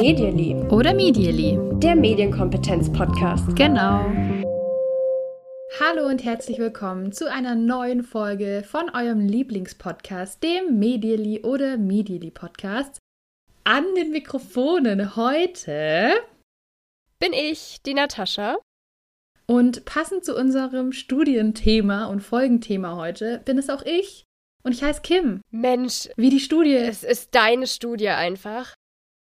Medially. Oder Medially. Der Medienkompetenz-Podcast. Genau. Hallo und herzlich willkommen zu einer neuen Folge von eurem Lieblingspodcast, dem Medially oder Medially Podcast. An den Mikrofonen heute bin ich, die Natascha. Und passend zu unserem Studienthema und Folgenthema heute bin es auch ich. Und ich heiße Kim. Mensch. Wie die Studie. Es ist deine Studie einfach.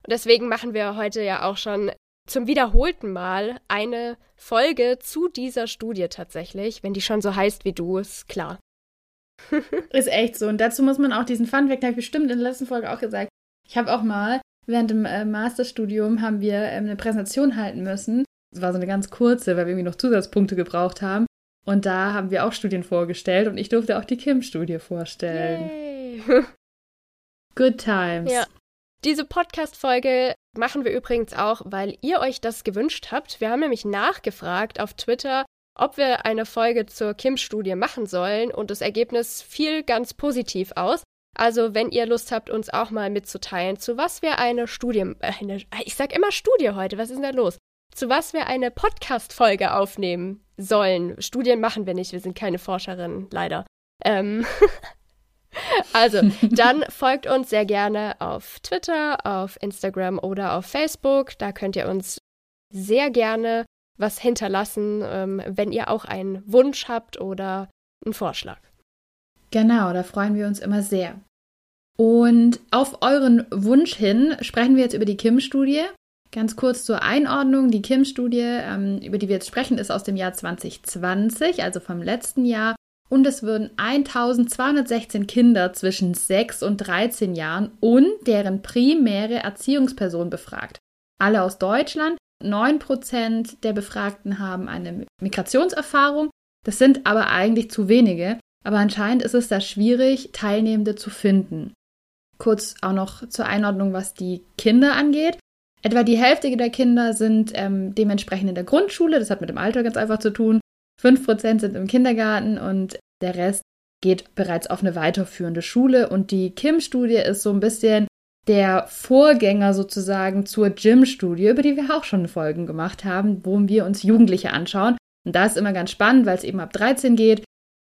Und deswegen machen wir heute ja auch schon zum wiederholten Mal eine Folge zu dieser Studie tatsächlich. Wenn die schon so heißt wie du, ist klar. ist echt so. Und dazu muss man auch diesen Funfact, habe ich bestimmt in der letzten Folge auch gesagt. Ich habe auch mal während dem äh, Masterstudium haben wir ähm, eine Präsentation halten müssen es war so eine ganz kurze, weil wir irgendwie noch Zusatzpunkte gebraucht haben. Und da haben wir auch Studien vorgestellt und ich durfte auch die Kim-Studie vorstellen. Yay. Good times. Ja. Diese Podcast-Folge machen wir übrigens auch, weil ihr euch das gewünscht habt. Wir haben nämlich nachgefragt auf Twitter, ob wir eine Folge zur Kim-Studie machen sollen und das Ergebnis fiel ganz positiv aus. Also, wenn ihr Lust habt, uns auch mal mitzuteilen, zu was wir eine Studie, äh, eine, ich sag immer Studie heute, was ist denn da los? Zu was wir eine Podcast-Folge aufnehmen sollen. Studien machen wir nicht, wir sind keine Forscherinnen, leider. Ähm also, dann folgt uns sehr gerne auf Twitter, auf Instagram oder auf Facebook. Da könnt ihr uns sehr gerne was hinterlassen, ähm, wenn ihr auch einen Wunsch habt oder einen Vorschlag. Genau, da freuen wir uns immer sehr. Und auf euren Wunsch hin sprechen wir jetzt über die Kim-Studie. Ganz kurz zur Einordnung. Die Kim-Studie, ähm, über die wir jetzt sprechen, ist aus dem Jahr 2020, also vom letzten Jahr. Und es würden 1216 Kinder zwischen 6 und 13 Jahren und deren primäre Erziehungsperson befragt. Alle aus Deutschland. 9% der Befragten haben eine Migrationserfahrung. Das sind aber eigentlich zu wenige. Aber anscheinend ist es da schwierig, Teilnehmende zu finden. Kurz auch noch zur Einordnung, was die Kinder angeht. Etwa die Hälfte der Kinder sind ähm, dementsprechend in der Grundschule, das hat mit dem Alter ganz einfach zu tun. 5% sind im Kindergarten und der Rest geht bereits auf eine weiterführende Schule. Und die Kim-Studie ist so ein bisschen der Vorgänger sozusagen zur Gym-Studie, über die wir auch schon Folgen gemacht haben, wo wir uns Jugendliche anschauen. Und da ist immer ganz spannend, weil es eben ab 13 geht.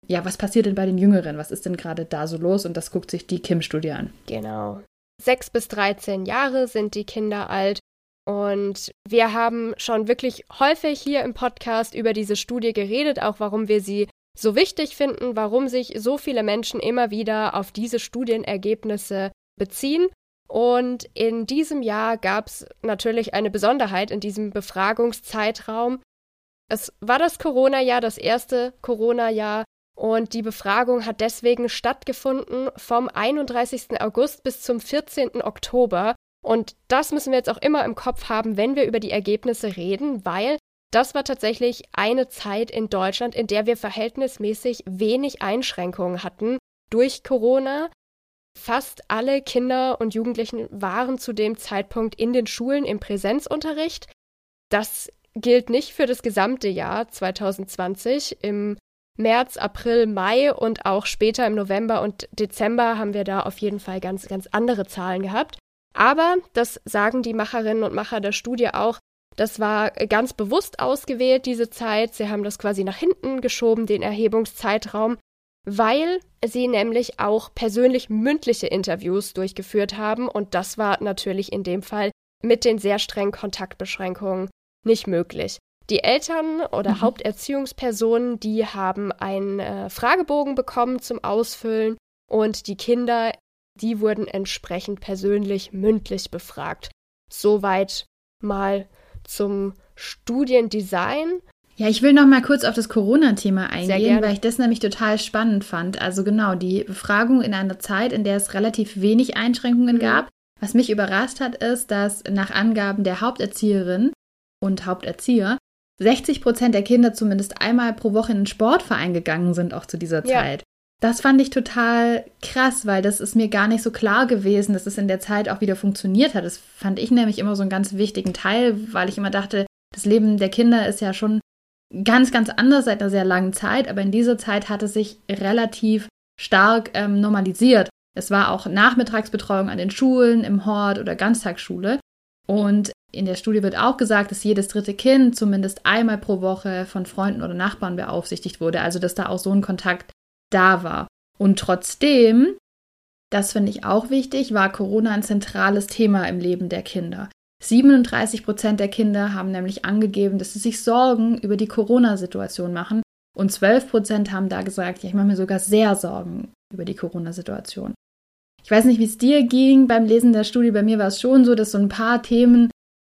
Ja, was passiert denn bei den Jüngeren? Was ist denn gerade da so los? Und das guckt sich die Kim-Studie an. Genau. 6 bis 13 Jahre sind die Kinder alt. Und wir haben schon wirklich häufig hier im Podcast über diese Studie geredet, auch warum wir sie so wichtig finden, warum sich so viele Menschen immer wieder auf diese Studienergebnisse beziehen. Und in diesem Jahr gab es natürlich eine Besonderheit in diesem Befragungszeitraum. Es war das Corona-Jahr, das erste Corona-Jahr, und die Befragung hat deswegen stattgefunden vom 31. August bis zum 14. Oktober. Und das müssen wir jetzt auch immer im Kopf haben, wenn wir über die Ergebnisse reden, weil das war tatsächlich eine Zeit in Deutschland, in der wir verhältnismäßig wenig Einschränkungen hatten durch Corona. Fast alle Kinder und Jugendlichen waren zu dem Zeitpunkt in den Schulen im Präsenzunterricht. Das gilt nicht für das gesamte Jahr 2020. Im März, April, Mai und auch später im November und Dezember haben wir da auf jeden Fall ganz, ganz andere Zahlen gehabt. Aber, das sagen die Macherinnen und Macher der Studie auch, das war ganz bewusst ausgewählt, diese Zeit. Sie haben das quasi nach hinten geschoben, den Erhebungszeitraum, weil sie nämlich auch persönlich mündliche Interviews durchgeführt haben. Und das war natürlich in dem Fall mit den sehr strengen Kontaktbeschränkungen nicht möglich. Die Eltern oder mhm. Haupterziehungspersonen, die haben einen äh, Fragebogen bekommen zum Ausfüllen und die Kinder die wurden entsprechend persönlich mündlich befragt. Soweit mal zum Studiendesign. Ja, ich will noch mal kurz auf das Corona-Thema eingehen, weil ich das nämlich total spannend fand. Also genau, die Befragung in einer Zeit, in der es relativ wenig Einschränkungen mhm. gab. Was mich überrascht hat, ist, dass nach Angaben der Haupterzieherin und Haupterzieher 60 Prozent der Kinder zumindest einmal pro Woche in den Sportverein gegangen sind, auch zu dieser Zeit. Das fand ich total krass, weil das ist mir gar nicht so klar gewesen, dass es in der Zeit auch wieder funktioniert hat. Das fand ich nämlich immer so einen ganz wichtigen Teil, weil ich immer dachte, das Leben der Kinder ist ja schon ganz, ganz anders seit einer sehr langen Zeit, aber in dieser Zeit hat es sich relativ stark ähm, normalisiert. Es war auch Nachmittagsbetreuung an den Schulen, im Hort oder Ganztagsschule. Und in der Studie wird auch gesagt, dass jedes dritte Kind zumindest einmal pro Woche von Freunden oder Nachbarn beaufsichtigt wurde. Also dass da auch so ein Kontakt da war. Und trotzdem, das finde ich auch wichtig, war Corona ein zentrales Thema im Leben der Kinder. 37 Prozent der Kinder haben nämlich angegeben, dass sie sich Sorgen über die Corona-Situation machen. Und 12 Prozent haben da gesagt, ja, ich mache mir sogar sehr Sorgen über die Corona-Situation. Ich weiß nicht, wie es dir ging beim Lesen der Studie. Bei mir war es schon so, dass so ein paar Themen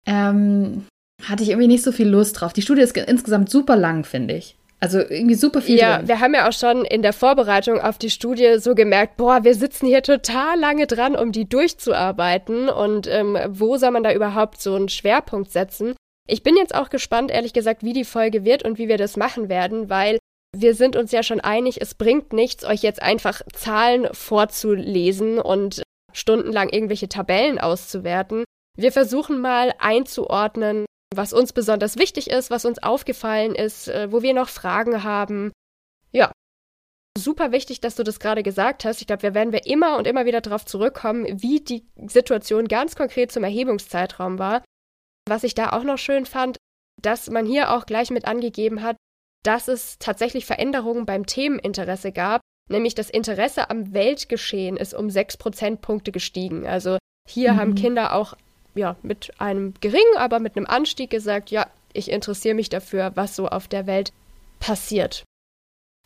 ähm, hatte ich irgendwie nicht so viel Lust drauf. Die Studie ist insgesamt super lang, finde ich. Also irgendwie super viel. Ja, drin. wir haben ja auch schon in der Vorbereitung auf die Studie so gemerkt, boah, wir sitzen hier total lange dran, um die durchzuarbeiten. Und ähm, wo soll man da überhaupt so einen Schwerpunkt setzen? Ich bin jetzt auch gespannt, ehrlich gesagt, wie die Folge wird und wie wir das machen werden, weil wir sind uns ja schon einig, es bringt nichts, euch jetzt einfach Zahlen vorzulesen und stundenlang irgendwelche Tabellen auszuwerten. Wir versuchen mal einzuordnen, was uns besonders wichtig ist, was uns aufgefallen ist, äh, wo wir noch Fragen haben. Ja, super wichtig, dass du das gerade gesagt hast. Ich glaube, wir werden wir immer und immer wieder darauf zurückkommen, wie die Situation ganz konkret zum Erhebungszeitraum war. Was ich da auch noch schön fand, dass man hier auch gleich mit angegeben hat, dass es tatsächlich Veränderungen beim Themeninteresse gab, nämlich das Interesse am Weltgeschehen ist um sechs Prozentpunkte gestiegen. Also hier mhm. haben Kinder auch ja, mit einem geringen, aber mit einem Anstieg gesagt, ja, ich interessiere mich dafür, was so auf der Welt passiert.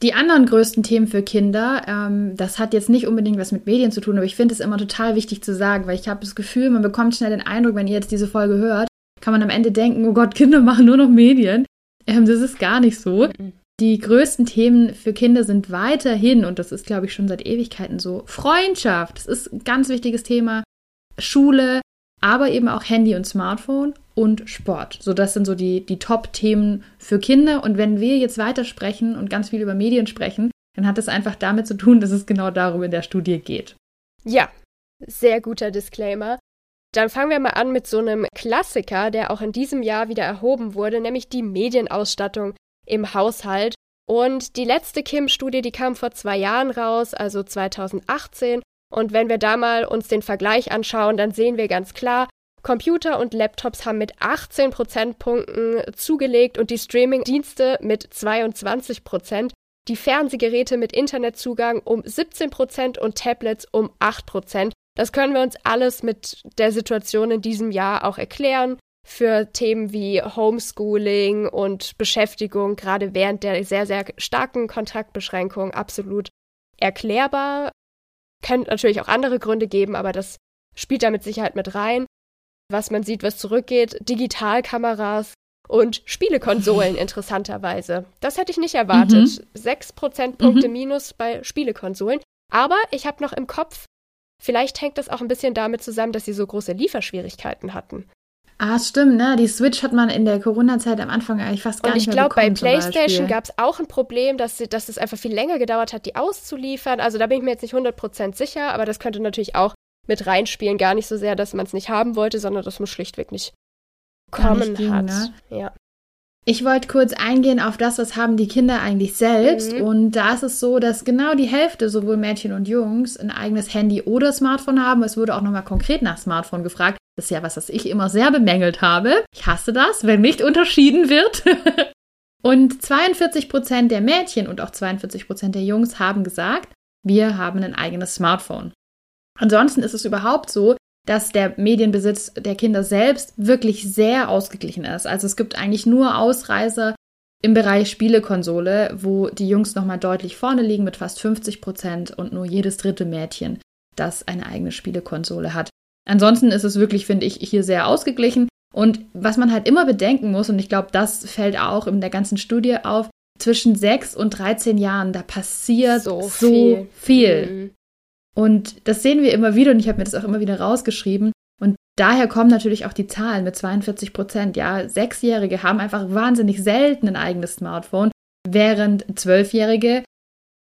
Die anderen größten Themen für Kinder, ähm, das hat jetzt nicht unbedingt was mit Medien zu tun, aber ich finde es immer total wichtig zu sagen, weil ich habe das Gefühl, man bekommt schnell den Eindruck, wenn ihr jetzt diese Folge hört, kann man am Ende denken, oh Gott, Kinder machen nur noch Medien. Ähm, das ist gar nicht so. Mhm. Die größten Themen für Kinder sind weiterhin, und das ist, glaube ich, schon seit Ewigkeiten so, Freundschaft. Das ist ein ganz wichtiges Thema. Schule, aber eben auch Handy und Smartphone und Sport. So, das sind so die, die Top-Themen für Kinder. Und wenn wir jetzt weitersprechen und ganz viel über Medien sprechen, dann hat das einfach damit zu tun, dass es genau darum in der Studie geht. Ja, sehr guter Disclaimer. Dann fangen wir mal an mit so einem Klassiker, der auch in diesem Jahr wieder erhoben wurde, nämlich die Medienausstattung im Haushalt. Und die letzte Kim-Studie, die kam vor zwei Jahren raus, also 2018. Und wenn wir da mal uns den Vergleich anschauen, dann sehen wir ganz klar, Computer und Laptops haben mit 18 Prozentpunkten zugelegt und die Streaming-Dienste mit 22 Prozent, die Fernsehgeräte mit Internetzugang um 17 Prozent und Tablets um 8 Prozent. Das können wir uns alles mit der Situation in diesem Jahr auch erklären. Für Themen wie Homeschooling und Beschäftigung, gerade während der sehr, sehr starken Kontaktbeschränkung, absolut erklärbar. Könnte natürlich auch andere Gründe geben, aber das spielt da mit Sicherheit mit rein. Was man sieht, was zurückgeht, Digitalkameras und Spielekonsolen interessanterweise. Das hätte ich nicht erwartet. Mhm. Sechs Prozentpunkte mhm. minus bei Spielekonsolen. Aber ich habe noch im Kopf, vielleicht hängt das auch ein bisschen damit zusammen, dass sie so große Lieferschwierigkeiten hatten. Ah, stimmt, ne? Die Switch hat man in der Corona-Zeit am Anfang eigentlich fast gar und nicht mehr glaub, bekommen. Und ich glaube, bei PlayStation gab es auch ein Problem, dass, dass es einfach viel länger gedauert hat, die auszuliefern. Also da bin ich mir jetzt nicht 100% sicher, aber das könnte natürlich auch mit reinspielen. Gar nicht so sehr, dass man es nicht haben wollte, sondern dass man schlichtweg nicht kommen nicht ging, hat. Ne? Ja. Ich wollte kurz eingehen auf das, was haben die Kinder eigentlich selbst. Mhm. Und da ist es so, dass genau die Hälfte, sowohl Mädchen und Jungs, ein eigenes Handy oder Smartphone haben. Es wurde auch nochmal konkret nach Smartphone gefragt. Das ist ja was, was ich immer sehr bemängelt habe. Ich hasse das, wenn nicht unterschieden wird. und 42 Prozent der Mädchen und auch 42 Prozent der Jungs haben gesagt, wir haben ein eigenes Smartphone. Ansonsten ist es überhaupt so, dass der Medienbesitz der Kinder selbst wirklich sehr ausgeglichen ist. Also es gibt eigentlich nur Ausreißer im Bereich Spielekonsole, wo die Jungs nochmal deutlich vorne liegen mit fast 50 Prozent und nur jedes dritte Mädchen, das eine eigene Spielekonsole hat. Ansonsten ist es wirklich, finde ich, hier sehr ausgeglichen. Und was man halt immer bedenken muss, und ich glaube, das fällt auch in der ganzen Studie auf, zwischen 6 und 13 Jahren, da passiert so, so viel. viel. Mhm. Und das sehen wir immer wieder und ich habe mir das auch immer wieder rausgeschrieben. Und daher kommen natürlich auch die Zahlen mit 42 Prozent. Ja, Sechsjährige haben einfach wahnsinnig selten ein eigenes Smartphone, während Zwölfjährige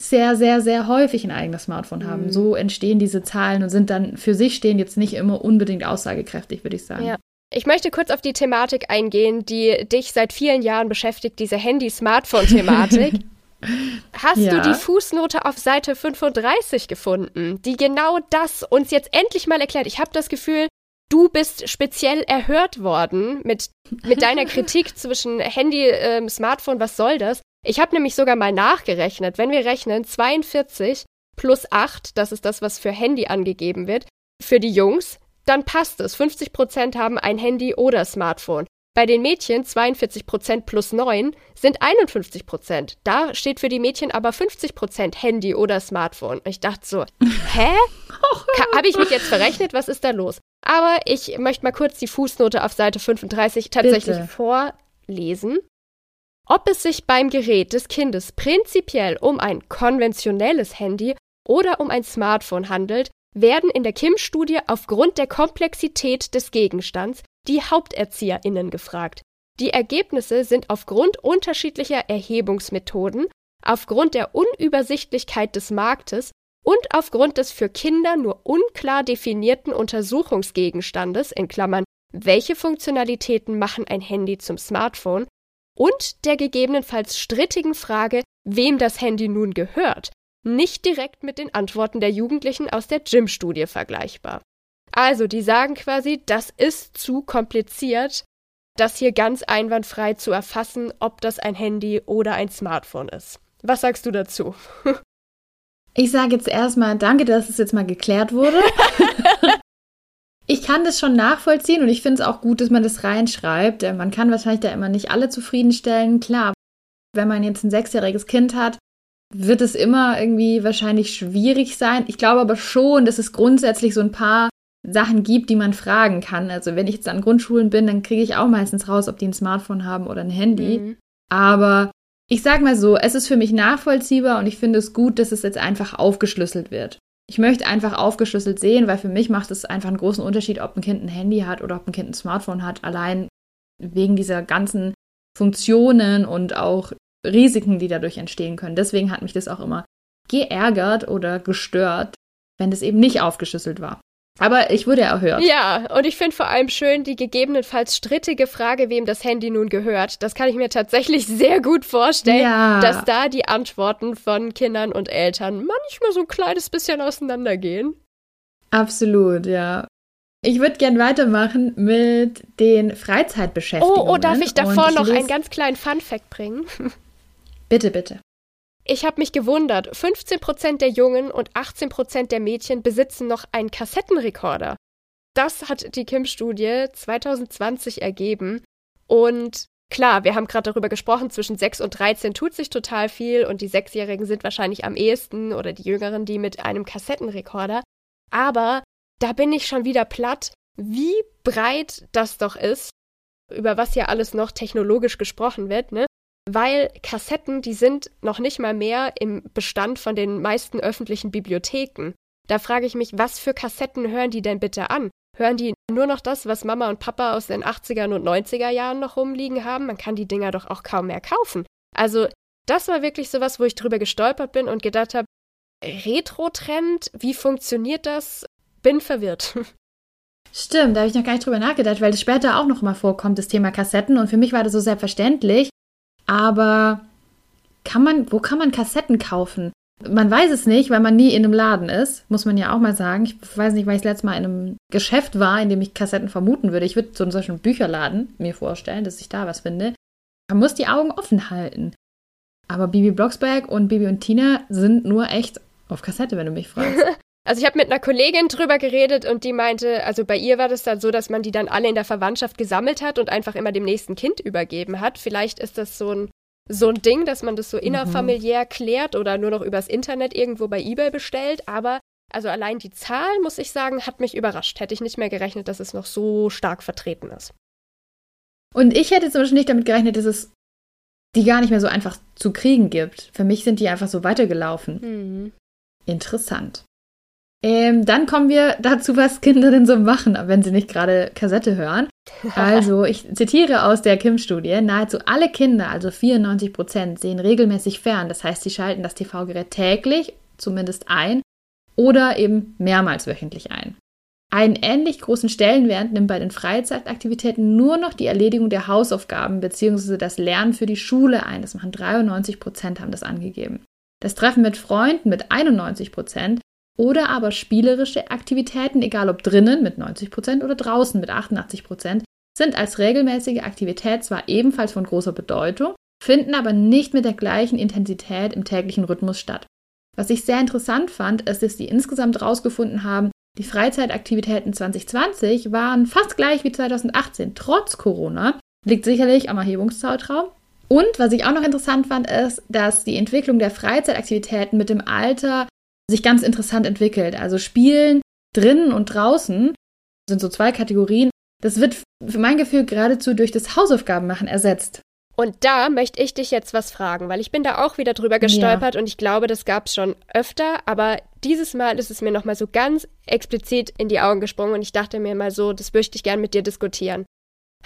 sehr, sehr, sehr häufig ein eigenes Smartphone haben. Mhm. So entstehen diese Zahlen und sind dann für sich stehen jetzt nicht immer unbedingt aussagekräftig, würde ich sagen. Ja. Ich möchte kurz auf die Thematik eingehen, die dich seit vielen Jahren beschäftigt, diese Handy-Smartphone-Thematik. Hast ja. du die Fußnote auf Seite 35 gefunden, die genau das uns jetzt endlich mal erklärt? Ich habe das Gefühl, du bist speziell erhört worden mit, mit deiner Kritik zwischen Handy, ähm, Smartphone, was soll das? Ich habe nämlich sogar mal nachgerechnet. Wenn wir rechnen, 42 plus 8, das ist das, was für Handy angegeben wird, für die Jungs, dann passt es. 50 Prozent haben ein Handy oder Smartphone. Bei den Mädchen 42 Prozent plus 9 sind 51 Prozent. Da steht für die Mädchen aber 50 Prozent Handy oder Smartphone. Ich dachte so, hä? Habe ich mich jetzt verrechnet? Was ist da los? Aber ich möchte mal kurz die Fußnote auf Seite 35 tatsächlich Bitte. vorlesen. Ob es sich beim Gerät des Kindes prinzipiell um ein konventionelles Handy oder um ein Smartphone handelt, werden in der Kim-Studie aufgrund der Komplexität des Gegenstands die HaupterzieherInnen gefragt. Die Ergebnisse sind aufgrund unterschiedlicher Erhebungsmethoden, aufgrund der Unübersichtlichkeit des Marktes und aufgrund des für Kinder nur unklar definierten Untersuchungsgegenstandes in Klammern welche Funktionalitäten machen ein Handy zum Smartphone und der gegebenenfalls strittigen Frage, wem das Handy nun gehört, nicht direkt mit den Antworten der Jugendlichen aus der Gym-Studie vergleichbar. Also, die sagen quasi, das ist zu kompliziert, das hier ganz einwandfrei zu erfassen, ob das ein Handy oder ein Smartphone ist. Was sagst du dazu? Ich sage jetzt erstmal danke, dass es jetzt mal geklärt wurde. ich kann das schon nachvollziehen und ich finde es auch gut, dass man das reinschreibt. Man kann wahrscheinlich da immer nicht alle zufriedenstellen. Klar, wenn man jetzt ein sechsjähriges Kind hat, wird es immer irgendwie wahrscheinlich schwierig sein. Ich glaube aber schon, dass es grundsätzlich so ein paar Sachen gibt, die man fragen kann. Also wenn ich jetzt an Grundschulen bin, dann kriege ich auch meistens raus, ob die ein Smartphone haben oder ein Handy. Mhm. Aber ich sag mal so, es ist für mich nachvollziehbar und ich finde es gut, dass es jetzt einfach aufgeschlüsselt wird. Ich möchte einfach aufgeschlüsselt sehen, weil für mich macht es einfach einen großen Unterschied, ob ein Kind ein Handy hat oder ob ein Kind ein Smartphone hat, allein wegen dieser ganzen Funktionen und auch Risiken, die dadurch entstehen können. Deswegen hat mich das auch immer geärgert oder gestört, wenn das eben nicht aufgeschlüsselt war. Aber ich wurde erhört. Ja, und ich finde vor allem schön die gegebenenfalls strittige Frage, wem das Handy nun gehört. Das kann ich mir tatsächlich sehr gut vorstellen, ja. dass da die Antworten von Kindern und Eltern manchmal so ein kleines bisschen auseinandergehen. Absolut, ja. Ich würde gern weitermachen mit den Freizeitbeschäftigungen. Oh, oh darf ich davor ich noch einen ganz kleinen Fun-Fact bringen? Bitte, bitte. Ich habe mich gewundert, 15% der Jungen und 18% der Mädchen besitzen noch einen Kassettenrekorder. Das hat die Kim-Studie 2020 ergeben. Und klar, wir haben gerade darüber gesprochen, zwischen 6 und 13 tut sich total viel und die Sechsjährigen sind wahrscheinlich am ehesten oder die Jüngeren, die mit einem Kassettenrekorder. Aber da bin ich schon wieder platt, wie breit das doch ist, über was ja alles noch technologisch gesprochen wird, ne? Weil Kassetten, die sind noch nicht mal mehr im Bestand von den meisten öffentlichen Bibliotheken. Da frage ich mich, was für Kassetten hören die denn bitte an? Hören die nur noch das, was Mama und Papa aus den 80er und 90er Jahren noch rumliegen haben? Man kann die Dinger doch auch kaum mehr kaufen. Also, das war wirklich sowas, wo ich drüber gestolpert bin und gedacht habe, Retro-Trend, wie funktioniert das? Bin verwirrt. Stimmt, da habe ich noch gar nicht drüber nachgedacht, weil das später auch noch mal vorkommt, das Thema Kassetten. Und für mich war das so selbstverständlich. Aber kann man, wo kann man Kassetten kaufen? Man weiß es nicht, weil man nie in einem Laden ist, muss man ja auch mal sagen. Ich weiß nicht, weil ich das letzte Mal in einem Geschäft war, in dem ich Kassetten vermuten würde. Ich würde so einen solchen Bücherladen mir vorstellen, dass ich da was finde. Man muss die Augen offen halten. Aber Bibi Blocksberg und Bibi und Tina sind nur echt auf Kassette, wenn du mich fragst. Also ich habe mit einer Kollegin drüber geredet und die meinte, also bei ihr war das dann so, dass man die dann alle in der Verwandtschaft gesammelt hat und einfach immer dem nächsten Kind übergeben hat. Vielleicht ist das so ein, so ein Ding, dass man das so mhm. innerfamiliär mhm. klärt oder nur noch übers Internet irgendwo bei eBay bestellt. Aber also allein die Zahl, muss ich sagen, hat mich überrascht. Hätte ich nicht mehr gerechnet, dass es noch so stark vertreten ist. Und ich hätte zum Beispiel nicht damit gerechnet, dass es die gar nicht mehr so einfach zu kriegen gibt. Für mich sind die einfach so weitergelaufen. Mhm. Interessant. Ähm, dann kommen wir dazu, was Kinder denn so machen, wenn sie nicht gerade Kassette hören. Also, ich zitiere aus der Kim-Studie: Nahezu alle Kinder, also 94 Prozent, sehen regelmäßig fern. Das heißt, sie schalten das TV-Gerät täglich, zumindest ein, oder eben mehrmals wöchentlich ein. Einen ähnlich großen Stellenwert nimmt bei den Freizeitaktivitäten nur noch die Erledigung der Hausaufgaben bzw. das Lernen für die Schule ein. Das machen 93 Prozent, haben das angegeben. Das Treffen mit Freunden mit 91 Prozent oder aber spielerische Aktivitäten, egal ob drinnen mit 90 Prozent oder draußen mit 88 Prozent, sind als regelmäßige Aktivität zwar ebenfalls von großer Bedeutung, finden aber nicht mit der gleichen Intensität im täglichen Rhythmus statt. Was ich sehr interessant fand, ist, dass die insgesamt herausgefunden haben, die Freizeitaktivitäten 2020 waren fast gleich wie 2018, trotz Corona. Liegt sicherlich am Erhebungszeitraum. Und was ich auch noch interessant fand, ist, dass die Entwicklung der Freizeitaktivitäten mit dem Alter sich ganz interessant entwickelt. Also Spielen drinnen und draußen sind so zwei Kategorien. Das wird für mein Gefühl geradezu durch das Hausaufgabenmachen ersetzt. Und da möchte ich dich jetzt was fragen, weil ich bin da auch wieder drüber gestolpert ja. und ich glaube, das gab es schon öfter, aber dieses Mal ist es mir nochmal so ganz explizit in die Augen gesprungen und ich dachte mir mal so, das möchte ich gern mit dir diskutieren.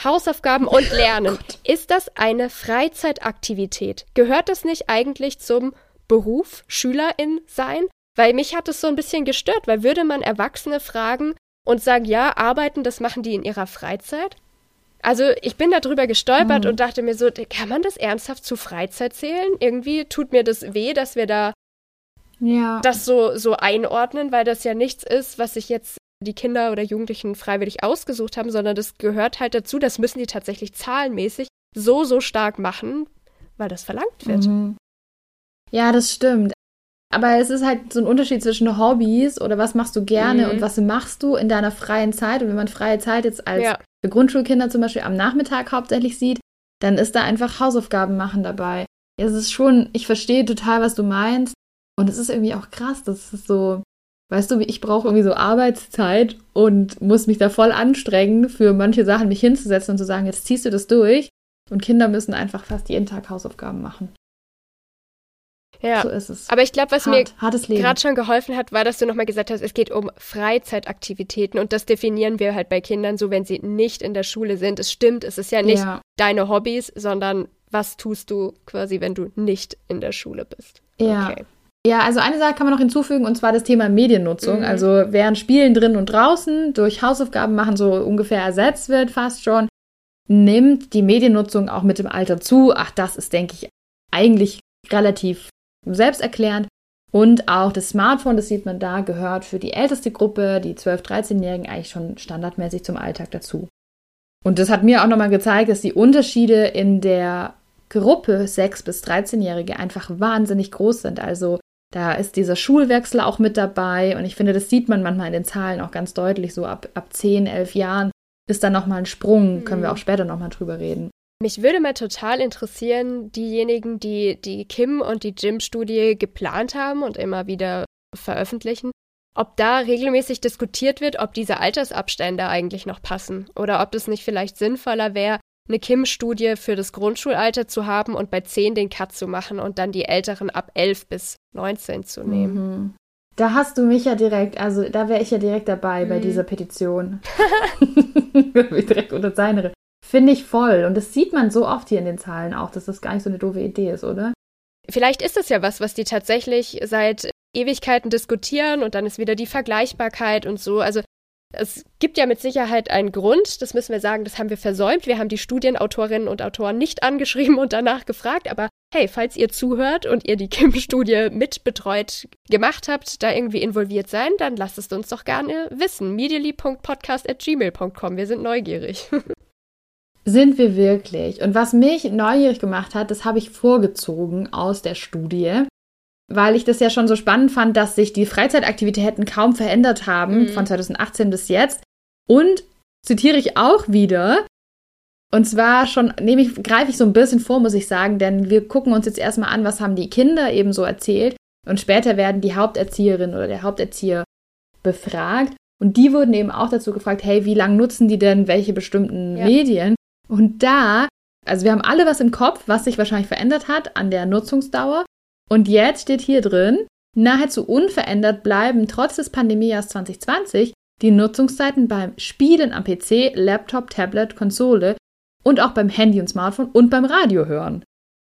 Hausaufgaben und Lernen. Oh ist das eine Freizeitaktivität? Gehört das nicht eigentlich zum Beruf Schülerin sein? Weil mich hat es so ein bisschen gestört, weil würde man Erwachsene fragen und sagen, ja, arbeiten, das machen die in ihrer Freizeit? Also ich bin darüber gestolpert mhm. und dachte mir so, kann man das ernsthaft zu Freizeit zählen? Irgendwie tut mir das weh, dass wir da ja. das so, so einordnen, weil das ja nichts ist, was sich jetzt die Kinder oder Jugendlichen freiwillig ausgesucht haben, sondern das gehört halt dazu, das müssen die tatsächlich zahlenmäßig so, so stark machen, weil das verlangt wird. Mhm. Ja, das stimmt. Aber es ist halt so ein Unterschied zwischen Hobbys oder was machst du gerne mhm. und was machst du in deiner freien Zeit. Und wenn man freie Zeit jetzt als ja für Grundschulkinder zum Beispiel am Nachmittag hauptsächlich sieht, dann ist da einfach Hausaufgaben machen dabei. Es ist schon, ich verstehe total, was du meinst. Und es ist irgendwie auch krass, das ist so, weißt du, ich brauche irgendwie so Arbeitszeit und muss mich da voll anstrengen, für manche Sachen mich hinzusetzen und zu sagen, jetzt ziehst du das durch. Und Kinder müssen einfach fast jeden Tag Hausaufgaben machen. Ja. So ist es. Aber ich glaube, was Hart, mir gerade schon geholfen hat, war, dass du nochmal gesagt hast, es geht um Freizeitaktivitäten und das definieren wir halt bei Kindern so, wenn sie nicht in der Schule sind. Es stimmt, es ist ja nicht ja. deine Hobbys, sondern was tust du quasi, wenn du nicht in der Schule bist. Ja. Okay. Ja, also eine Sache kann man noch hinzufügen, und zwar das Thema Mediennutzung. Mhm. Also während Spielen drin und draußen durch Hausaufgaben machen so ungefähr ersetzt wird, fast schon, nimmt die Mediennutzung auch mit dem Alter zu. Ach, das ist, denke ich, eigentlich relativ selbsterklärend. Und auch das Smartphone, das sieht man da, gehört für die älteste Gruppe, die 12-, 13-Jährigen, eigentlich schon standardmäßig zum Alltag dazu. Und das hat mir auch nochmal gezeigt, dass die Unterschiede in der Gruppe 6- bis 13-Jährige einfach wahnsinnig groß sind. Also da ist dieser Schulwechsel auch mit dabei und ich finde, das sieht man manchmal in den Zahlen auch ganz deutlich. So ab, ab 10, 11 Jahren ist da nochmal ein Sprung, können wir mhm. auch später nochmal drüber reden. Mich würde mal total interessieren, diejenigen, die die Kim und die Jim-Studie geplant haben und immer wieder veröffentlichen, ob da regelmäßig diskutiert wird, ob diese Altersabstände eigentlich noch passen oder ob es nicht vielleicht sinnvoller wäre, eine Kim-Studie für das Grundschulalter zu haben und bei 10 den Cut zu machen und dann die Älteren ab 11 bis 19 zu nehmen. Mhm. Da hast du mich ja direkt, also da wäre ich ja direkt dabei mhm. bei dieser Petition. ich direkt unterzeichnere. Finde ich voll. Und das sieht man so oft hier in den Zahlen auch, dass das gar nicht so eine doofe Idee ist, oder? Vielleicht ist es ja was, was die tatsächlich seit Ewigkeiten diskutieren und dann ist wieder die Vergleichbarkeit und so. Also es gibt ja mit Sicherheit einen Grund, das müssen wir sagen, das haben wir versäumt. Wir haben die Studienautorinnen und Autoren nicht angeschrieben und danach gefragt, aber hey, falls ihr zuhört und ihr die Kim-Studie mitbetreut gemacht habt, da irgendwie involviert sein, dann lasst es uns doch gerne wissen. medially.podcast.gmail.com. Wir sind neugierig. Sind wir wirklich? Und was mich neugierig gemacht hat, das habe ich vorgezogen aus der Studie, weil ich das ja schon so spannend fand, dass sich die Freizeitaktivitäten kaum verändert haben mhm. von 2018 bis jetzt. Und zitiere ich auch wieder. Und zwar schon, nehme ich, greife ich so ein bisschen vor, muss ich sagen, denn wir gucken uns jetzt erstmal an, was haben die Kinder eben so erzählt. Und später werden die Haupterzieherin oder der Haupterzieher befragt. Und die wurden eben auch dazu gefragt, hey, wie lange nutzen die denn welche bestimmten ja. Medien? Und da, also wir haben alle was im Kopf, was sich wahrscheinlich verändert hat an der Nutzungsdauer. Und jetzt steht hier drin, nahezu unverändert bleiben trotz des Pandemiejahrs 2020 die Nutzungszeiten beim Spielen am PC, Laptop, Tablet, Konsole und auch beim Handy und Smartphone und beim Radio hören.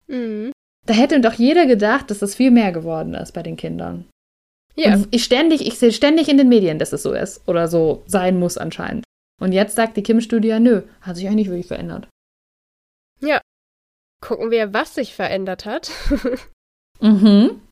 Mhm. Da hätte doch jeder gedacht, dass das viel mehr geworden ist bei den Kindern. Ja. Und ich ständig, ich sehe ständig in den Medien, dass es so ist oder so sein muss anscheinend. Und jetzt sagt die Kim-Studie ja, nö, hat sich eigentlich wirklich verändert. Ja. Gucken wir, was sich verändert hat. mhm.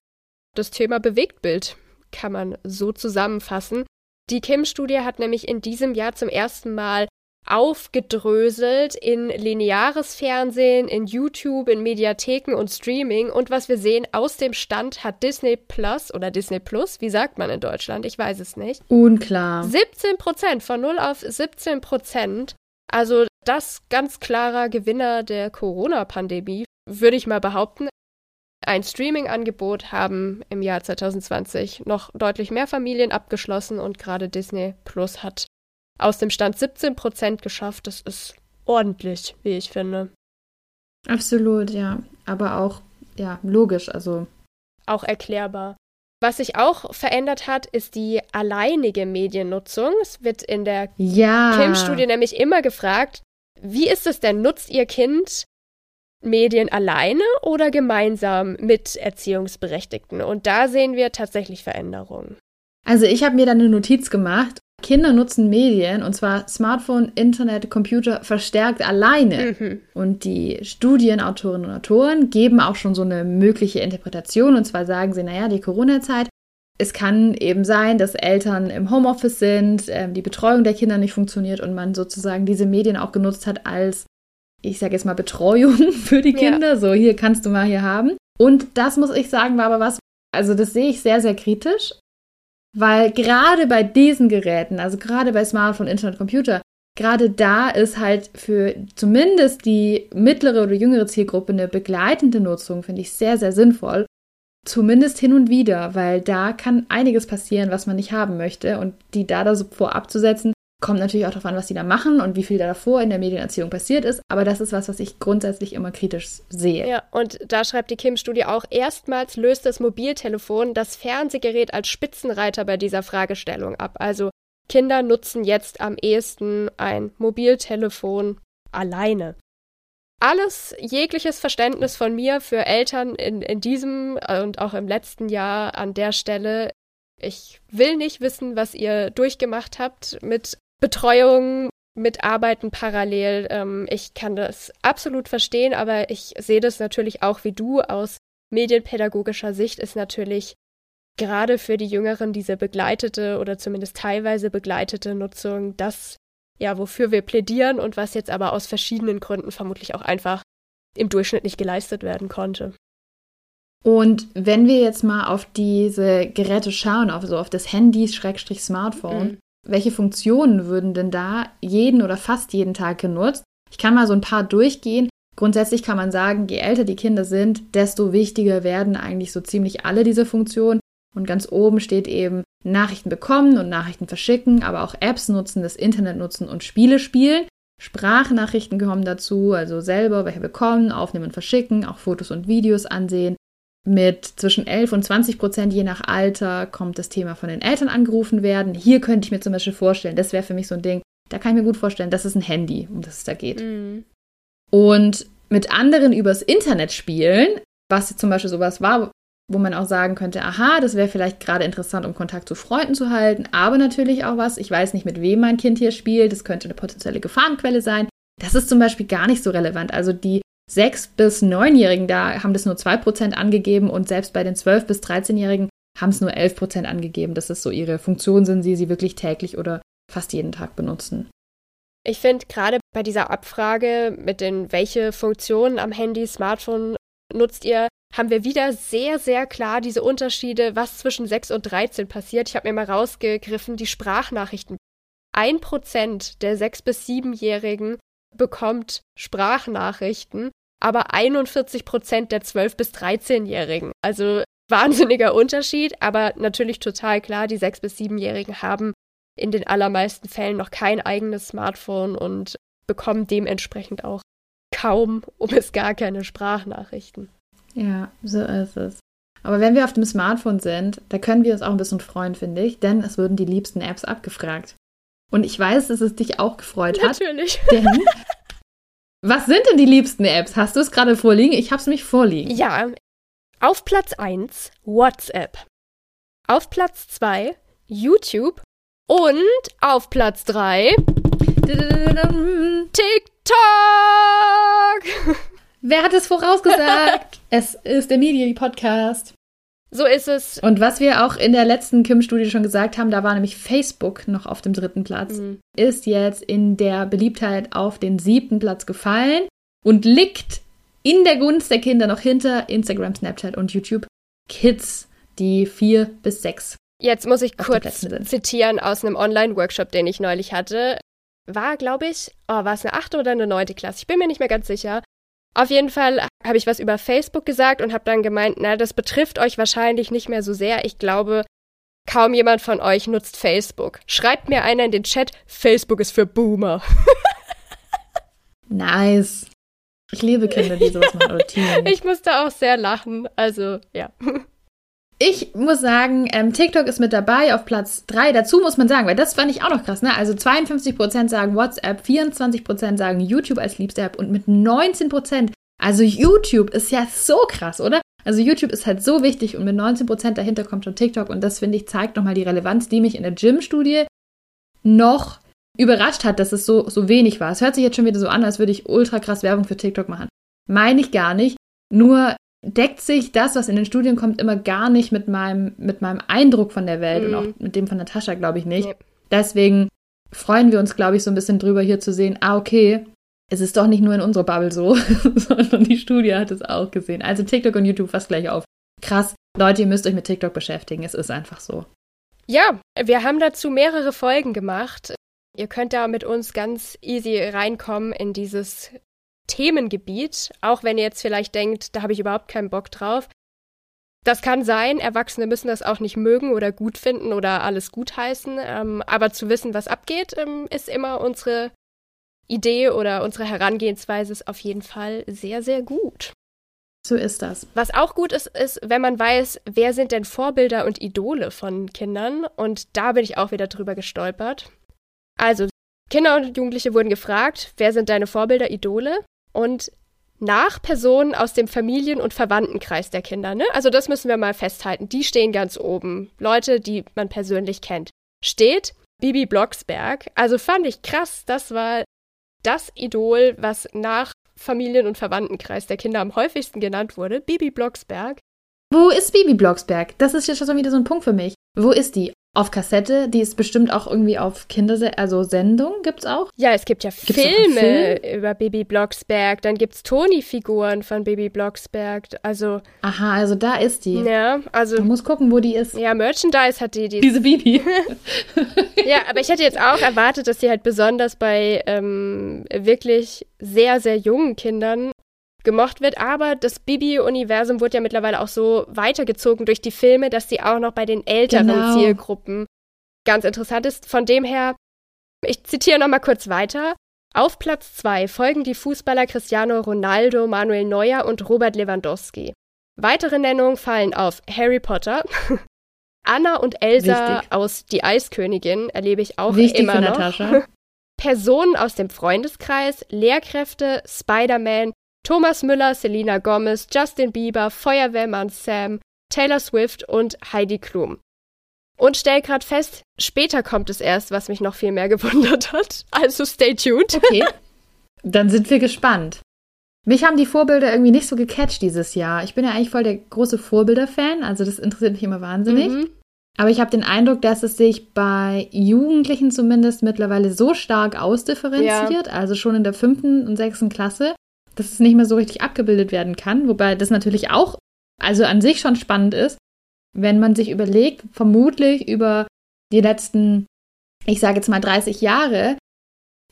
Das Thema Bewegtbild kann man so zusammenfassen. Die Kim-Studie hat nämlich in diesem Jahr zum ersten Mal aufgedröselt in lineares Fernsehen, in YouTube, in Mediatheken und Streaming. Und was wir sehen, aus dem Stand hat Disney Plus oder Disney Plus, wie sagt man in Deutschland? Ich weiß es nicht. Unklar. 17 Prozent, von 0 auf 17 Prozent. Also das ganz klarer Gewinner der Corona-Pandemie, würde ich mal behaupten. Ein Streaming-Angebot haben im Jahr 2020 noch deutlich mehr Familien abgeschlossen und gerade Disney Plus hat aus dem Stand 17 Prozent geschafft. Das ist ordentlich, wie ich finde. Absolut, ja. Aber auch, ja, logisch, also. Auch erklärbar. Was sich auch verändert hat, ist die alleinige Mediennutzung. Es wird in der ja. Kim-Studie nämlich immer gefragt, wie ist es denn, nutzt ihr Kind Medien alleine oder gemeinsam mit Erziehungsberechtigten? Und da sehen wir tatsächlich Veränderungen. Also ich habe mir da eine Notiz gemacht Kinder nutzen Medien, und zwar Smartphone, Internet, Computer, verstärkt alleine. Mhm. Und die Studienautorinnen und Autoren geben auch schon so eine mögliche Interpretation. Und zwar sagen sie, naja, die Corona-Zeit, es kann eben sein, dass Eltern im Homeoffice sind, äh, die Betreuung der Kinder nicht funktioniert und man sozusagen diese Medien auch genutzt hat als, ich sage jetzt mal, Betreuung für die Kinder. Ja. So, hier kannst du mal hier haben. Und das muss ich sagen, war aber was, also das sehe ich sehr, sehr kritisch. Weil gerade bei diesen Geräten, also gerade bei Smartphone, Internet, Computer, gerade da ist halt für zumindest die mittlere oder jüngere Zielgruppe eine begleitende Nutzung, finde ich sehr, sehr sinnvoll. Zumindest hin und wieder, weil da kann einiges passieren, was man nicht haben möchte. Und die da, da so vorab zu setzen, Kommt natürlich auch darauf an, was die da machen und wie viel da davor in der Medienerziehung passiert ist. Aber das ist was, was ich grundsätzlich immer kritisch sehe. Ja, und da schreibt die Kim-Studie auch, erstmals löst das Mobiltelefon das Fernsehgerät als Spitzenreiter bei dieser Fragestellung ab. Also Kinder nutzen jetzt am ehesten ein Mobiltelefon alleine. Alles, jegliches Verständnis von mir für Eltern in, in diesem und auch im letzten Jahr an der Stelle ich will nicht wissen, was ihr durchgemacht habt mit Betreuung mit Arbeiten parallel. Ähm, ich kann das absolut verstehen, aber ich sehe das natürlich auch wie du aus medienpädagogischer Sicht ist natürlich gerade für die Jüngeren diese begleitete oder zumindest teilweise begleitete Nutzung das, ja, wofür wir plädieren und was jetzt aber aus verschiedenen Gründen vermutlich auch einfach im Durchschnitt nicht geleistet werden konnte. Und wenn wir jetzt mal auf diese Geräte schauen, auf so auf das Handy-Smartphone, mhm welche Funktionen würden denn da jeden oder fast jeden Tag genutzt? Ich kann mal so ein paar durchgehen. Grundsätzlich kann man sagen, je älter die Kinder sind, desto wichtiger werden eigentlich so ziemlich alle diese Funktionen. Und ganz oben steht eben Nachrichten bekommen und Nachrichten verschicken, aber auch Apps nutzen, das Internet nutzen und Spiele spielen. Sprachnachrichten kommen dazu, also selber welche bekommen, aufnehmen und verschicken, auch Fotos und Videos ansehen, mit zwischen 11 und 20 Prozent je nach Alter kommt das Thema von den Eltern angerufen werden. Hier könnte ich mir zum Beispiel vorstellen, das wäre für mich so ein Ding, da kann ich mir gut vorstellen, das ist ein Handy, um das es da geht. Mhm. Und mit anderen übers Internet spielen, was zum Beispiel sowas war, wo man auch sagen könnte, aha, das wäre vielleicht gerade interessant, um Kontakt zu Freunden zu halten, aber natürlich auch was, ich weiß nicht, mit wem mein Kind hier spielt, das könnte eine potenzielle Gefahrenquelle sein. Das ist zum Beispiel gar nicht so relevant. Also die sechs bis neunjährigen, da haben das nur zwei Prozent angegeben und selbst bei den zwölf bis 13-Jährigen haben es nur elf Prozent angegeben, dass es so ihre Funktion sind, sie sie wirklich täglich oder fast jeden Tag benutzen. Ich finde gerade bei dieser Abfrage mit den, welche Funktionen am Handy, Smartphone nutzt ihr, haben wir wieder sehr, sehr klar diese Unterschiede, was zwischen 6 und 13 passiert. Ich habe mir mal rausgegriffen, die Sprachnachrichten. Ein Prozent der 6- bis 7-Jährigen bekommt Sprachnachrichten aber 41 Prozent der 12- bis 13-Jährigen. Also wahnsinniger Unterschied, aber natürlich total klar, die 6- bis 7-Jährigen haben in den allermeisten Fällen noch kein eigenes Smartphone und bekommen dementsprechend auch kaum, um es gar keine Sprachnachrichten. Ja, so ist es. Aber wenn wir auf dem Smartphone sind, da können wir uns auch ein bisschen freuen, finde ich, denn es würden die liebsten Apps abgefragt. Und ich weiß, dass es dich auch gefreut hat. Natürlich. Denn Was sind denn die liebsten Apps? Hast du es gerade vorliegen? Ich habe es mich vorliegen. Ja, auf Platz 1 WhatsApp. Auf Platz 2 YouTube und auf Platz 3 TikTok. Wer hat es vorausgesagt? es ist der Media Podcast. So ist es. Und was wir auch in der letzten Kim-Studie schon gesagt haben, da war nämlich Facebook noch auf dem dritten Platz, mhm. ist jetzt in der Beliebtheit auf den siebten Platz gefallen und liegt in der Gunst der Kinder noch hinter Instagram, Snapchat und YouTube Kids, die vier bis sechs. Jetzt muss ich kurz zitieren aus einem Online-Workshop, den ich neulich hatte. War, glaube ich, oh, war es eine achte oder eine neunte Klasse? Ich bin mir nicht mehr ganz sicher. Auf jeden Fall habe ich was über Facebook gesagt und habe dann gemeint, na, das betrifft euch wahrscheinlich nicht mehr so sehr. Ich glaube, kaum jemand von euch nutzt Facebook. Schreibt mir einer in den Chat, Facebook ist für Boomer. nice. Ich liebe Kinder, die sowas machen oder. Ich musste auch sehr lachen. Also, ja. Ich muss sagen, ähm, TikTok ist mit dabei auf Platz 3. Dazu muss man sagen, weil das fand ich auch noch krass, ne? Also 52% sagen WhatsApp, 24% sagen YouTube als liebste App und mit 19%, also YouTube ist ja so krass, oder? Also YouTube ist halt so wichtig und mit 19% dahinter kommt schon TikTok und das finde ich zeigt nochmal die Relevanz, die mich in der Gym-Studie noch überrascht hat, dass es so, so wenig war. Es hört sich jetzt schon wieder so an, als würde ich ultra krass Werbung für TikTok machen. Meine ich gar nicht. Nur deckt sich das, was in den Studien kommt, immer gar nicht mit meinem, mit meinem Eindruck von der Welt mhm. und auch mit dem von Natascha, glaube ich nicht. Nee. Deswegen freuen wir uns, glaube ich, so ein bisschen drüber, hier zu sehen, ah, okay, es ist doch nicht nur in unserer Bubble so, sondern die Studie hat es auch gesehen. Also TikTok und YouTube fast gleich auf. Krass, Leute, ihr müsst euch mit TikTok beschäftigen. Es ist einfach so. Ja, wir haben dazu mehrere Folgen gemacht. Ihr könnt da mit uns ganz easy reinkommen in dieses Themengebiet, auch wenn ihr jetzt vielleicht denkt, da habe ich überhaupt keinen Bock drauf. Das kann sein, Erwachsene müssen das auch nicht mögen oder gut finden oder alles gutheißen, ähm, aber zu wissen, was abgeht, ähm, ist immer unsere Idee oder unsere Herangehensweise ist auf jeden Fall sehr, sehr gut. So ist das. Was auch gut ist, ist, wenn man weiß, wer sind denn Vorbilder und Idole von Kindern. Und da bin ich auch wieder drüber gestolpert. Also, Kinder und Jugendliche wurden gefragt, wer sind deine Vorbilder, Idole? Und nach Personen aus dem Familien- und Verwandtenkreis der Kinder. Ne? Also das müssen wir mal festhalten. Die stehen ganz oben. Leute, die man persönlich kennt. Steht Bibi Blocksberg. Also fand ich krass. Das war das Idol, was nach Familien- und Verwandtenkreis der Kinder am häufigsten genannt wurde. Bibi Blocksberg. Wo ist Bibi Blocksberg? Das ist jetzt schon wieder so ein Punkt für mich. Wo ist die? auf Kassette, die ist bestimmt auch irgendwie auf Kinderse also Sendung gibt's auch? Ja, es gibt ja gibt's Filme Film? über Baby Blocksberg, dann gibt's Toni-Figuren von Baby Blocksberg, also Aha, also da ist die. Ja, also Man muss gucken, wo die ist. Ja, Merchandise hat die, die Diese Bibi. ja, aber ich hätte jetzt auch erwartet, dass sie halt besonders bei ähm, wirklich sehr sehr jungen Kindern gemocht wird. Aber das Bibi-Universum wurde ja mittlerweile auch so weitergezogen durch die Filme, dass sie auch noch bei den älteren genau. Zielgruppen ganz interessant ist. Von dem her, ich zitiere noch mal kurz weiter. Auf Platz 2 folgen die Fußballer Cristiano Ronaldo, Manuel Neuer und Robert Lewandowski. Weitere Nennungen fallen auf Harry Potter, Anna und Elsa Wichtig. aus Die Eiskönigin erlebe ich auch Wichtig immer noch. Personen aus dem Freundeskreis, Lehrkräfte, Spider-Man, Thomas Müller, Selina Gomez, Justin Bieber, Feuerwehrmann Sam, Taylor Swift und Heidi Klum. Und stell grad fest, später kommt es erst, was mich noch viel mehr gewundert hat. Also stay tuned. Okay. Dann sind wir gespannt. Mich haben die Vorbilder irgendwie nicht so gecatcht dieses Jahr. Ich bin ja eigentlich voll der große Vorbilder-Fan, also das interessiert mich immer wahnsinnig. Mhm. Aber ich habe den Eindruck, dass es sich bei Jugendlichen zumindest mittlerweile so stark ausdifferenziert, ja. also schon in der fünften und sechsten Klasse, dass es nicht mehr so richtig abgebildet werden kann. Wobei das natürlich auch, also an sich schon spannend ist, wenn man sich überlegt, vermutlich über die letzten, ich sage jetzt mal 30 Jahre,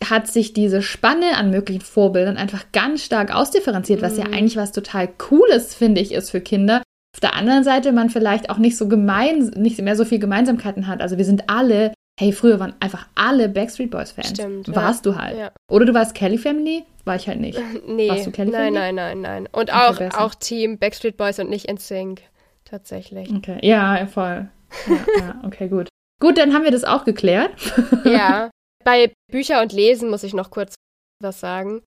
hat sich diese Spanne an möglichen Vorbildern einfach ganz stark ausdifferenziert, was ja mhm. eigentlich was total Cooles, finde ich, ist für Kinder. Auf der anderen Seite man vielleicht auch nicht so gemein, nicht mehr so viel Gemeinsamkeiten hat. Also wir sind alle Hey, früher waren einfach alle Backstreet Boys Fans. Stimmt. Warst ja. du halt. Ja. Oder du warst Kelly Family? War ich halt nicht. Nee. Warst du Kelly nein, Family? Nein, nein, nein, nein. Und auch, auch Team Backstreet Boys und nicht NSYNC. Tatsächlich. Okay. Ja, voll. Ja, ja, okay, gut. Gut, dann haben wir das auch geklärt. ja. Bei Bücher und Lesen muss ich noch kurz was sagen.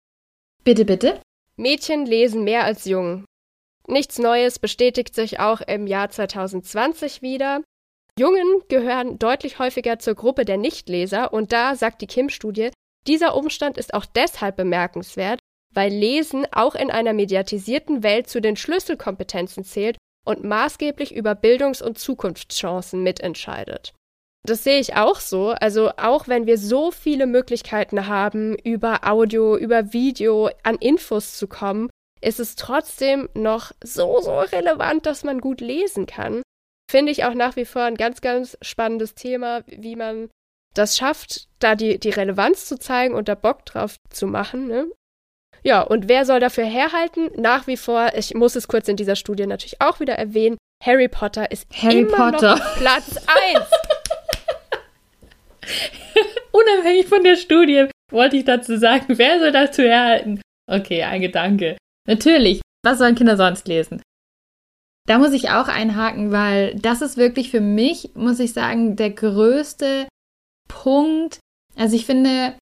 Bitte, bitte. Mädchen lesen mehr als Jungen. Nichts Neues bestätigt sich auch im Jahr 2020 wieder. Jungen gehören deutlich häufiger zur Gruppe der Nichtleser und da sagt die Kim-Studie, dieser Umstand ist auch deshalb bemerkenswert, weil Lesen auch in einer mediatisierten Welt zu den Schlüsselkompetenzen zählt und maßgeblich über Bildungs- und Zukunftschancen mitentscheidet. Das sehe ich auch so. Also auch wenn wir so viele Möglichkeiten haben, über Audio, über Video an Infos zu kommen, ist es trotzdem noch so, so relevant, dass man gut lesen kann. Finde ich auch nach wie vor ein ganz, ganz spannendes Thema, wie man das schafft, da die, die Relevanz zu zeigen und da Bock drauf zu machen. Ne? Ja, und wer soll dafür herhalten? Nach wie vor, ich muss es kurz in dieser Studie natürlich auch wieder erwähnen, Harry Potter ist Harry immer Potter. noch Platz 1. Unabhängig von der Studie wollte ich dazu sagen, wer soll dazu herhalten? Okay, ein Gedanke. Natürlich, was sollen Kinder sonst lesen? Da muss ich auch einhaken, weil das ist wirklich für mich, muss ich sagen, der größte Punkt. Also ich finde,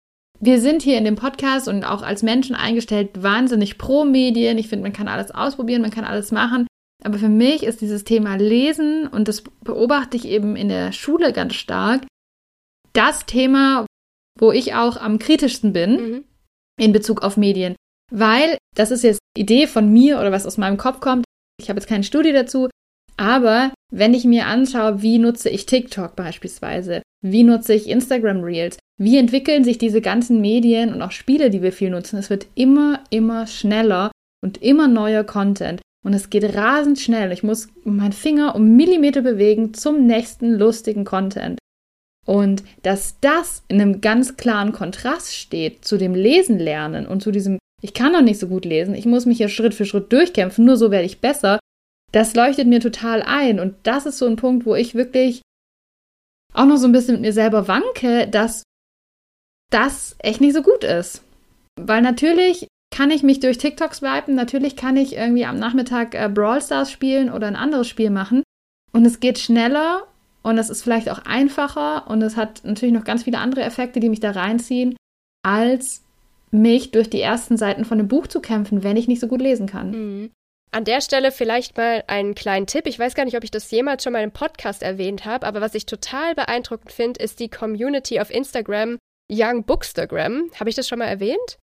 wir sind hier in dem Podcast und auch als Menschen eingestellt wahnsinnig pro Medien. Ich finde, man kann alles ausprobieren, man kann alles machen. Aber für mich ist dieses Thema Lesen, und das beobachte ich eben in der Schule ganz stark, das Thema, wo ich auch am kritischsten bin mhm. in Bezug auf Medien. Weil, das ist jetzt Idee von mir oder was aus meinem Kopf kommt, ich habe jetzt keine Studie dazu, aber wenn ich mir anschaue, wie nutze ich TikTok beispielsweise, wie nutze ich Instagram Reels, wie entwickeln sich diese ganzen Medien und auch Spiele, die wir viel nutzen, es wird immer, immer schneller und immer neuer Content. Und es geht rasend schnell. Ich muss meinen Finger um Millimeter bewegen zum nächsten lustigen Content. Und dass das in einem ganz klaren Kontrast steht zu dem Lesen lernen und zu diesem, ich kann noch nicht so gut lesen, ich muss mich hier Schritt für Schritt durchkämpfen, nur so werde ich besser, das leuchtet mir total ein. Und das ist so ein Punkt, wo ich wirklich auch noch so ein bisschen mit mir selber wanke, dass das echt nicht so gut ist. Weil natürlich kann ich mich durch TikToks swipen, natürlich kann ich irgendwie am Nachmittag äh, Brawl Stars spielen oder ein anderes Spiel machen. Und es geht schneller und es ist vielleicht auch einfacher und es hat natürlich noch ganz viele andere Effekte, die mich da reinziehen, als mich durch die ersten Seiten von einem Buch zu kämpfen, wenn ich nicht so gut lesen kann. Mhm. An der Stelle vielleicht mal einen kleinen Tipp. Ich weiß gar nicht, ob ich das jemals schon mal im Podcast erwähnt habe, aber was ich total beeindruckend finde, ist die Community auf Instagram Young Bookstagram. Habe ich das schon mal erwähnt?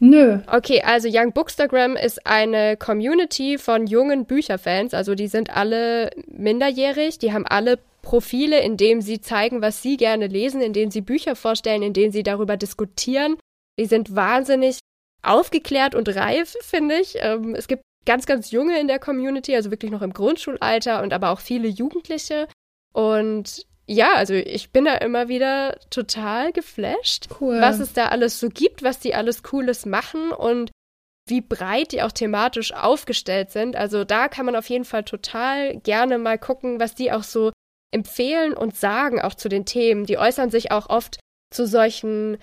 Nö. Okay, also Young Bookstagram ist eine Community von jungen Bücherfans. Also die sind alle minderjährig, die haben alle Profile, in denen sie zeigen, was sie gerne lesen, in denen sie Bücher vorstellen, in denen sie darüber diskutieren. Die sind wahnsinnig aufgeklärt und reif, finde ich. Ähm, es gibt ganz, ganz junge in der Community, also wirklich noch im Grundschulalter und aber auch viele Jugendliche. Und ja, also ich bin da immer wieder total geflasht, Cool. was es da alles so gibt, was die alles Cooles machen und wie breit die auch thematisch aufgestellt sind. Also da kann man auf jeden Fall total gerne mal gucken, was die auch so empfehlen und sagen, auch zu den Themen. Die äußern sich auch oft zu solchen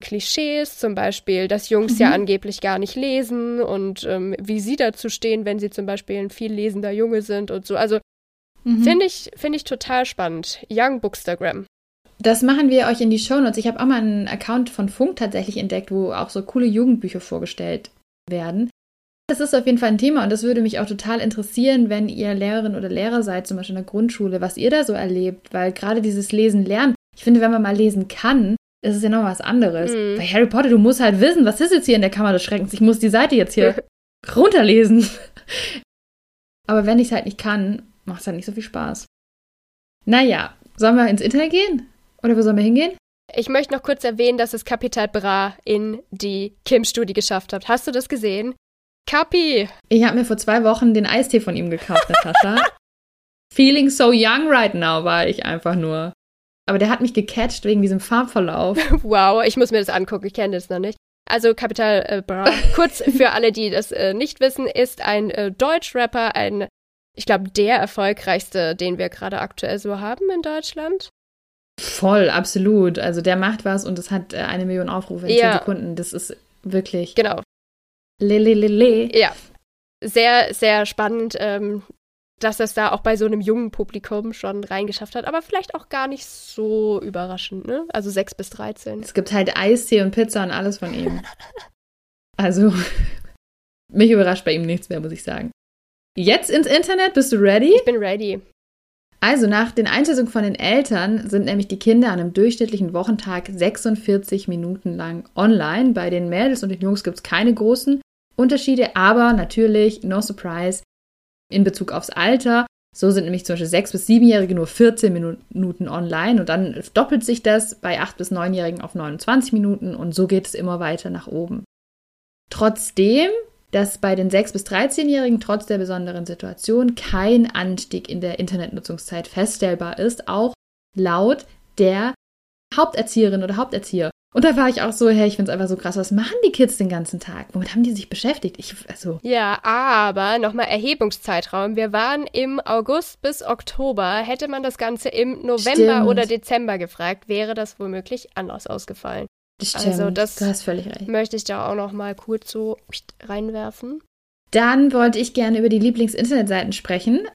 Klischees, zum Beispiel, dass Jungs Mhm. ja angeblich gar nicht lesen und ähm, wie sie dazu stehen, wenn sie zum Beispiel ein viel lesender Junge sind und so. Also Mhm. finde ich, finde ich total spannend. Young Bookstagram. Das machen wir euch in die Shownotes. Ich habe auch mal einen Account von Funk tatsächlich entdeckt, wo auch so coole Jugendbücher vorgestellt werden. Das ist auf jeden Fall ein Thema und das würde mich auch total interessieren, wenn ihr Lehrerin oder Lehrer seid, zum Beispiel in der Grundschule, was ihr da so erlebt, weil gerade dieses Lesen lernen, ich finde, wenn man mal lesen kann, ist es ja noch was anderes. Mhm. Bei Harry Potter, du musst halt wissen, was ist jetzt hier in der Kammer des Schreckens? Ich muss die Seite jetzt hier runterlesen. Aber wenn ich es halt nicht kann, macht es halt nicht so viel Spaß. Naja, sollen wir ins Internet gehen? Oder wo sollen wir hingehen? Ich möchte noch kurz erwähnen, dass es Capital Bra in die Kim-Studie geschafft hat. Hast du das gesehen? Capi! Ich habe mir vor zwei Wochen den Eistee von ihm gekauft, Natascha. Feeling so young right now war ich einfach nur. Aber der hat mich gecatcht wegen diesem Farbverlauf. Wow, ich muss mir das angucken, ich kenne das noch nicht. Also Capital äh, Bra, kurz für alle, die das äh, nicht wissen, ist ein äh, Deutschrapper, ein, ich glaube, der erfolgreichste, den wir gerade aktuell so haben in Deutschland. Voll, absolut. Also der macht was und es hat äh, eine Million Aufrufe in Ja. zehn Sekunden. Das ist wirklich Genau, lelelele. ja. Sehr, sehr spannend, ähm, dass es da auch bei so einem jungen Publikum schon reingeschafft hat, aber vielleicht auch gar nicht so überraschend, ne? Also 6 bis 13. Es gibt halt Eistee und Pizza und alles von ihm. Also, mich überrascht bei ihm nichts mehr, muss ich sagen. Jetzt ins Internet, bist du ready? Ich bin ready. Also nach den Einschätzungen von den Eltern sind nämlich die Kinder an einem durchschnittlichen Wochentag 46 Minuten lang online. Bei den Mädels und den Jungs gibt es keine großen Unterschiede, aber natürlich, no surprise, in Bezug aufs Alter. So sind nämlich zum Beispiel 6- bis 7-Jährige nur 14 Minuten online und dann doppelt sich das bei 8- bis 9-Jährigen auf 29 Minuten und so geht es immer weiter nach oben. Trotzdem dass bei den 6- bis 13-Jährigen trotz der besonderen Situation kein Anstieg in der Internetnutzungszeit feststellbar ist, auch laut der Haupterzieherin oder Haupterzieher. Und da war ich auch so, hey, ich finde es einfach so krass, was machen die Kids den ganzen Tag? Womit haben die sich beschäftigt? Ich, also. Ja, aber nochmal Erhebungszeitraum. Wir waren im August bis Oktober. Hätte man das Ganze im November Stimmt. oder Dezember gefragt, wäre das womöglich anders ausgefallen. Also stimmt, das- du hast völlig recht. Möchte ich da auch nochmal kurz so reinwerfen. Dann wollte ich gerne über die Lieblings-Internetseiten sprechen.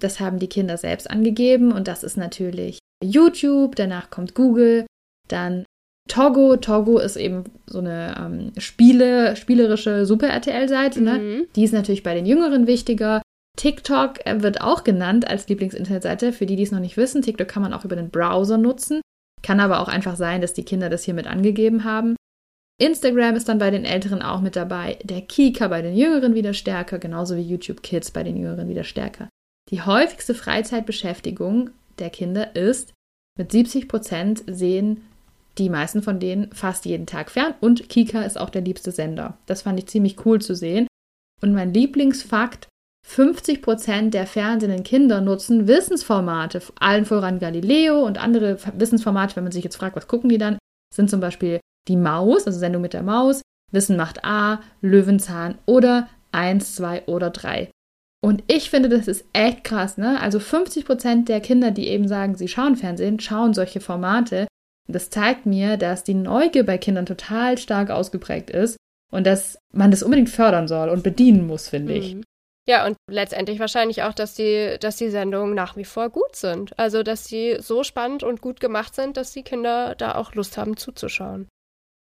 Das haben die Kinder selbst angegeben und das ist natürlich YouTube, danach kommt Google, dann Togo. Togo ist eben so eine ähm, Spiele, spielerische Super-RTL-Seite, ne? Mhm. Die ist natürlich bei den Jüngeren wichtiger. TikTok äh, wird auch genannt als Lieblings-Internetseite. Für die, die es noch nicht wissen, TikTok kann man auch über den Browser nutzen. Kann aber auch einfach sein, dass die Kinder das hier mit angegeben haben. Instagram ist dann bei den Älteren auch mit dabei. Der Kika bei den Jüngeren wieder stärker, genauso wie YouTube Kids bei den Jüngeren wieder stärker. Die häufigste Freizeitbeschäftigung der Kinder ist, mit 70 Prozent sehen die meisten von denen fast jeden Tag fern und Kika ist auch der liebste Sender. Das fand ich ziemlich cool zu sehen. Und mein Lieblingsfakt, 50 Prozent der fernsehenden Kinder nutzen Wissensformate, allen voran Galileo und andere Wissensformate, wenn man sich jetzt fragt, was gucken die dann, sind zum Beispiel die Maus, also Sendung mit der Maus, Wissen macht A, Löwenzahn oder 1, 2 oder 3. Und ich finde, das ist echt krass, ne? Also 50 Prozent der Kinder, die eben sagen, sie schauen Fernsehen, schauen solche Formate. Das zeigt mir, dass die Neugier bei Kindern total stark ausgeprägt ist und dass man das unbedingt fördern soll und bedienen muss, finde ich. Mhm. Ja, und letztendlich wahrscheinlich auch, dass die, dass die Sendungen nach wie vor gut sind. Also, dass sie so spannend und gut gemacht sind, dass die Kinder da auch Lust haben zuzuschauen.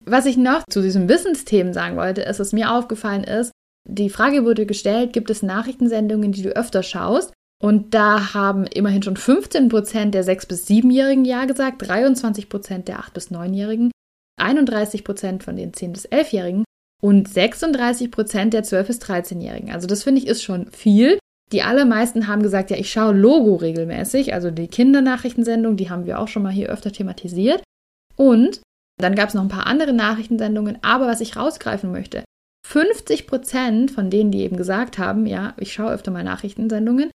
Was ich noch zu diesem Wissensthemen sagen wollte, ist, was mir aufgefallen ist, die Frage wurde gestellt, gibt es Nachrichtensendungen, die du öfter schaust? Und da haben immerhin schon 15 Prozent der 6- bis 7-Jährigen Ja gesagt, 23 Prozent der 8- bis 9-Jährigen, 31 Prozent von den 10- bis 11-Jährigen und 36 Prozent der 12- bis 13-Jährigen. Also das finde ich ist schon viel. Die allermeisten haben gesagt, ja, ich schaue Logo regelmäßig, also die Kindernachrichtensendung, die haben wir auch schon mal hier öfter thematisiert. Und dann gab es noch ein paar andere Nachrichtensendungen, aber was ich rausgreifen möchte, 50 Prozent von denen, die eben gesagt haben, ja, ich schaue öfter mal Nachrichtensendungen,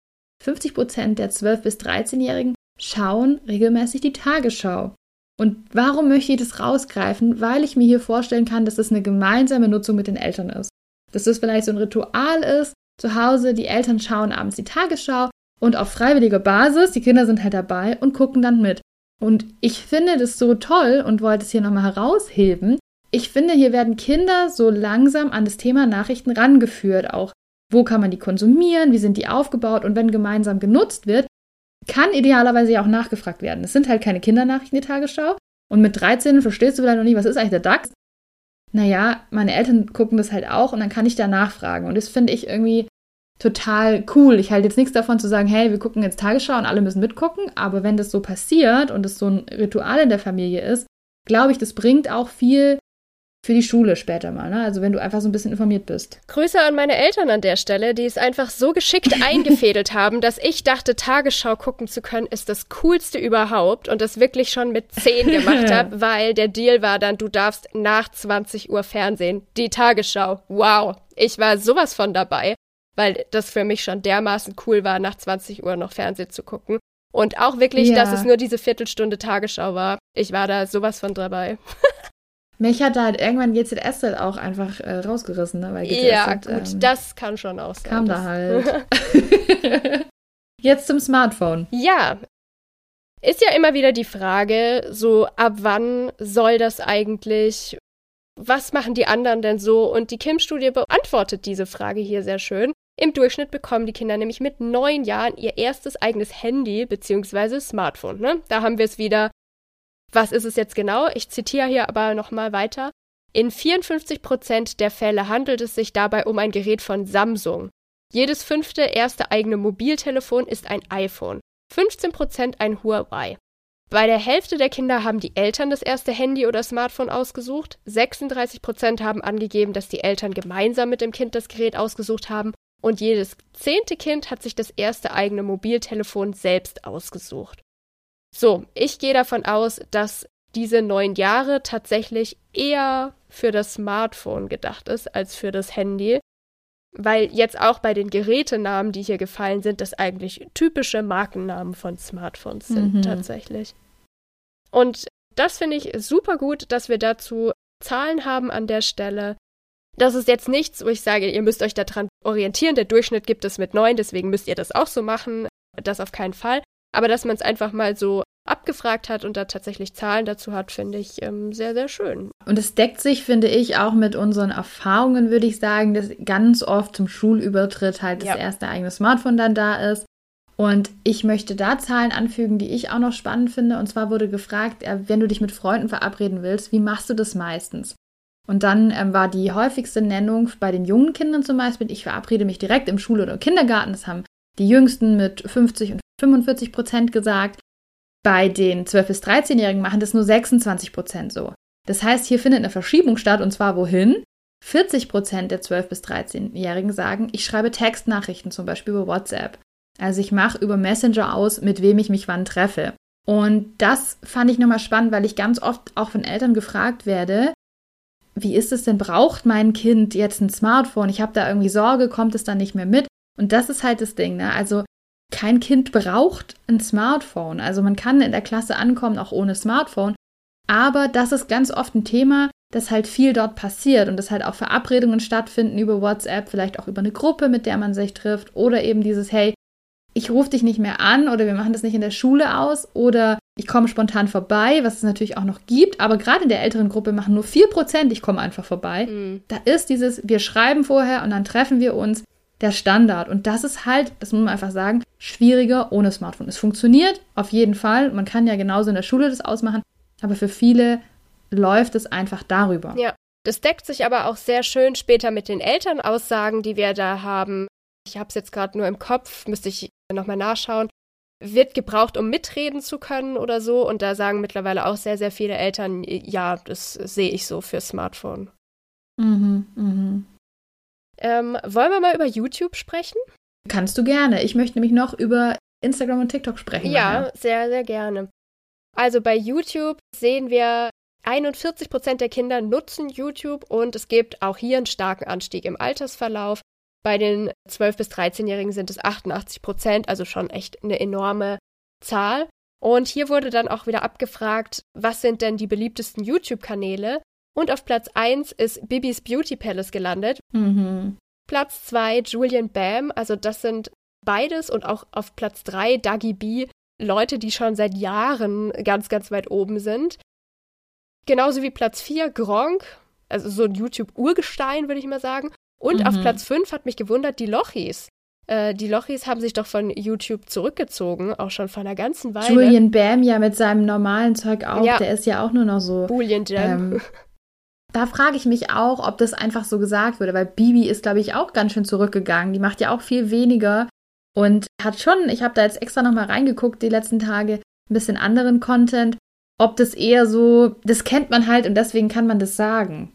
50 Prozent der 12- bis 13-Jährigen schauen regelmäßig die Tagesschau. Und warum möchte ich das rausgreifen? Weil ich mir hier vorstellen kann, dass es eine gemeinsame Nutzung mit den Eltern ist. Dass das vielleicht so ein Ritual ist, zu Hause, die Eltern schauen abends die Tagesschau und auf freiwilliger Basis, die Kinder sind halt dabei und gucken dann mit. Und ich finde das so toll und wollte es hier nochmal herausheben. Ich finde, hier werden Kinder so langsam an das Thema Nachrichten rangeführt. Auch wo kann man die konsumieren, wie sind die aufgebaut und wenn gemeinsam genutzt wird, kann idealerweise ja auch nachgefragt werden. Es sind halt keine Kindernachrichten, die Tagesschau. Und mit 13 verstehst du vielleicht noch nicht, was ist eigentlich der DAX? Naja, meine Eltern gucken das halt auch und dann kann ich da nachfragen. Und das finde ich irgendwie total cool. Ich halte jetzt nichts davon zu sagen, hey, wir gucken jetzt Tagesschau und alle müssen mitgucken. Aber wenn das so passiert und es so ein Ritual in der Familie ist, glaube ich, das bringt auch viel für die Schule später mal. Ne? Also wenn du einfach so ein bisschen informiert bist. Grüße an meine Eltern an der Stelle, die es einfach so geschickt eingefädelt haben, dass ich dachte, Tagesschau gucken zu können, ist das Coolste überhaupt und das wirklich schon mit 10 gemacht habe, weil der Deal war dann, du darfst nach 20 Uhr Fernsehen, die Tagesschau. Wow, ich war sowas von dabei, weil das für mich schon dermaßen cool war, nach 20 Uhr noch Fernsehen zu gucken. Und auch wirklich, Ja. dass es nur diese Viertelstunde Tagesschau war. Ich war da sowas von dabei. Mich hat da halt irgendwann GZS halt auch einfach äh, rausgerissen, ne? Weil GZS ja, halt, gut, ähm, das kann schon auch sein. kam da halt. Jetzt zum Smartphone. Ja. Ist ja immer wieder die Frage, so ab wann soll das eigentlich? Was machen die anderen denn so? Und die Kim-Studie beantwortet diese Frage hier sehr schön. Im Durchschnitt bekommen die Kinder nämlich mit neun Jahren ihr erstes eigenes Handy bzw. Smartphone. Ne? Da haben wir es wieder. Was ist es jetzt genau? Ich zitiere hier aber nochmal weiter. In 54 Prozent der Fälle handelt es sich dabei um ein Gerät von Samsung. Jedes fünfte erste eigene Mobiltelefon ist ein iPhone. 15% ein Huawei. Bei der Hälfte der Kinder haben die Eltern das erste Handy oder Smartphone ausgesucht. 36% haben angegeben, dass die Eltern gemeinsam mit dem Kind das Gerät ausgesucht haben. Und jedes zehnte Kind hat sich das erste eigene Mobiltelefon selbst ausgesucht. So, ich gehe davon aus, dass diese neun Jahre tatsächlich eher für das Smartphone gedacht ist als für das Handy. Weil jetzt auch bei den Gerätenamen, die hier gefallen sind, das eigentlich typische Markennamen von Smartphones sind mhm. tatsächlich. Und das finde ich super gut, dass wir dazu Zahlen haben an der Stelle. Das ist jetzt nichts, wo ich sage, ihr müsst euch daran orientieren. Der Durchschnitt gibt es mit neun, deswegen müsst ihr das auch so machen. Das auf keinen Fall. Aber dass man es einfach mal so abgefragt hat und da tatsächlich Zahlen dazu hat, finde ich ähm, sehr, sehr schön. Und es deckt sich, finde ich, auch mit unseren Erfahrungen, würde ich sagen, dass ganz oft zum Schulübertritt halt ja. das erste eigene Smartphone dann da ist. Und ich möchte da Zahlen anfügen, die ich auch noch spannend finde. Und zwar wurde gefragt, äh, wenn du dich mit Freunden verabreden willst, wie machst du das meistens? Und dann ähm, war die häufigste Nennung bei den jungen Kindern zum Beispiel, ich verabrede mich direkt im Schule oder Kindergarten. Das haben die Jüngsten mit 50 und 45 Prozent gesagt. Bei den 12- bis 13-Jährigen machen das nur 26 Prozent so. Das heißt, hier findet eine Verschiebung statt und zwar wohin? 40 Prozent der 12- bis 13-Jährigen sagen, ich schreibe Textnachrichten zum Beispiel über WhatsApp. Also ich mache über Messenger aus, mit wem ich mich wann treffe. Und das fand ich nochmal spannend, weil ich ganz oft auch von Eltern gefragt werde, wie ist es denn, braucht mein Kind jetzt ein Smartphone? Ich habe da irgendwie Sorge, kommt es dann nicht mehr mit? Und das ist halt das Ding, ne? Also kein Kind braucht ein Smartphone. Also man kann in der Klasse ankommen, auch ohne Smartphone. Aber das ist ganz oft ein Thema, dass halt viel dort passiert und dass halt auch Verabredungen stattfinden über WhatsApp, vielleicht auch über eine Gruppe, mit der man sich trifft oder eben dieses, hey, ich rufe dich nicht mehr an oder wir machen das nicht in der Schule aus oder ich komme spontan vorbei, was es natürlich auch noch gibt, aber gerade in der älteren Gruppe machen nur 4%, ich komme einfach vorbei. Mhm. Da ist dieses, wir schreiben vorher und dann treffen wir uns der Standard. Und das ist halt, das muss man einfach sagen, schwieriger ohne Smartphone. Es funktioniert auf jeden Fall. Man kann ja genauso in der Schule das ausmachen, aber für viele läuft es einfach darüber. Ja, das deckt sich aber auch sehr schön später mit den Elternaussagen, die wir da haben. Ich habe es jetzt gerade nur im Kopf, müsste ich nochmal nachschauen. Wird gebraucht, um mitreden zu können oder so. Und da sagen mittlerweile auch sehr, sehr viele Eltern, ja, das sehe ich so für Smartphone. Mhm, mhm. Ähm, wollen wir mal über YouTube sprechen? Kannst du gerne. Ich möchte nämlich noch über Instagram und TikTok sprechen. Ja, nachher. sehr, sehr gerne. Also bei YouTube sehen wir, 41 Prozent der Kinder nutzen YouTube und es gibt auch hier einen starken Anstieg im Altersverlauf. Bei den 12- bis 13-Jährigen sind es 88 Prozent, also schon echt eine enorme Zahl. Und hier wurde dann auch wieder abgefragt, was sind denn die beliebtesten YouTube-Kanäle? Und auf Platz 1 ist Bibis Beauty Palace gelandet. Mhm. Platz 2 Julian Bam, also das sind beides und auch auf Platz 3 Dagi B, Leute, die schon seit Jahren ganz, ganz weit oben sind. Genauso wie Platz 4 Gronk, also so ein YouTube-Urgestein, würde ich mal sagen. Und mhm. auf Platz 5 hat mich gewundert, die Lochis. Äh, die Lochis haben sich doch von YouTube zurückgezogen, auch schon vor einer ganzen Weile. Julian Bam ja mit seinem normalen Zeug auch, ja. der ist ja auch nur noch so. Boolean Jam. Ähm, da frage ich mich auch, ob das einfach so gesagt wurde, weil Bibi ist, glaube ich, auch ganz schön zurückgegangen. Die macht ja auch viel weniger und hat schon, ich habe da jetzt extra nochmal reingeguckt die letzten Tage, ein bisschen anderen Content. Ob das eher so, das kennt man halt und deswegen kann man das sagen.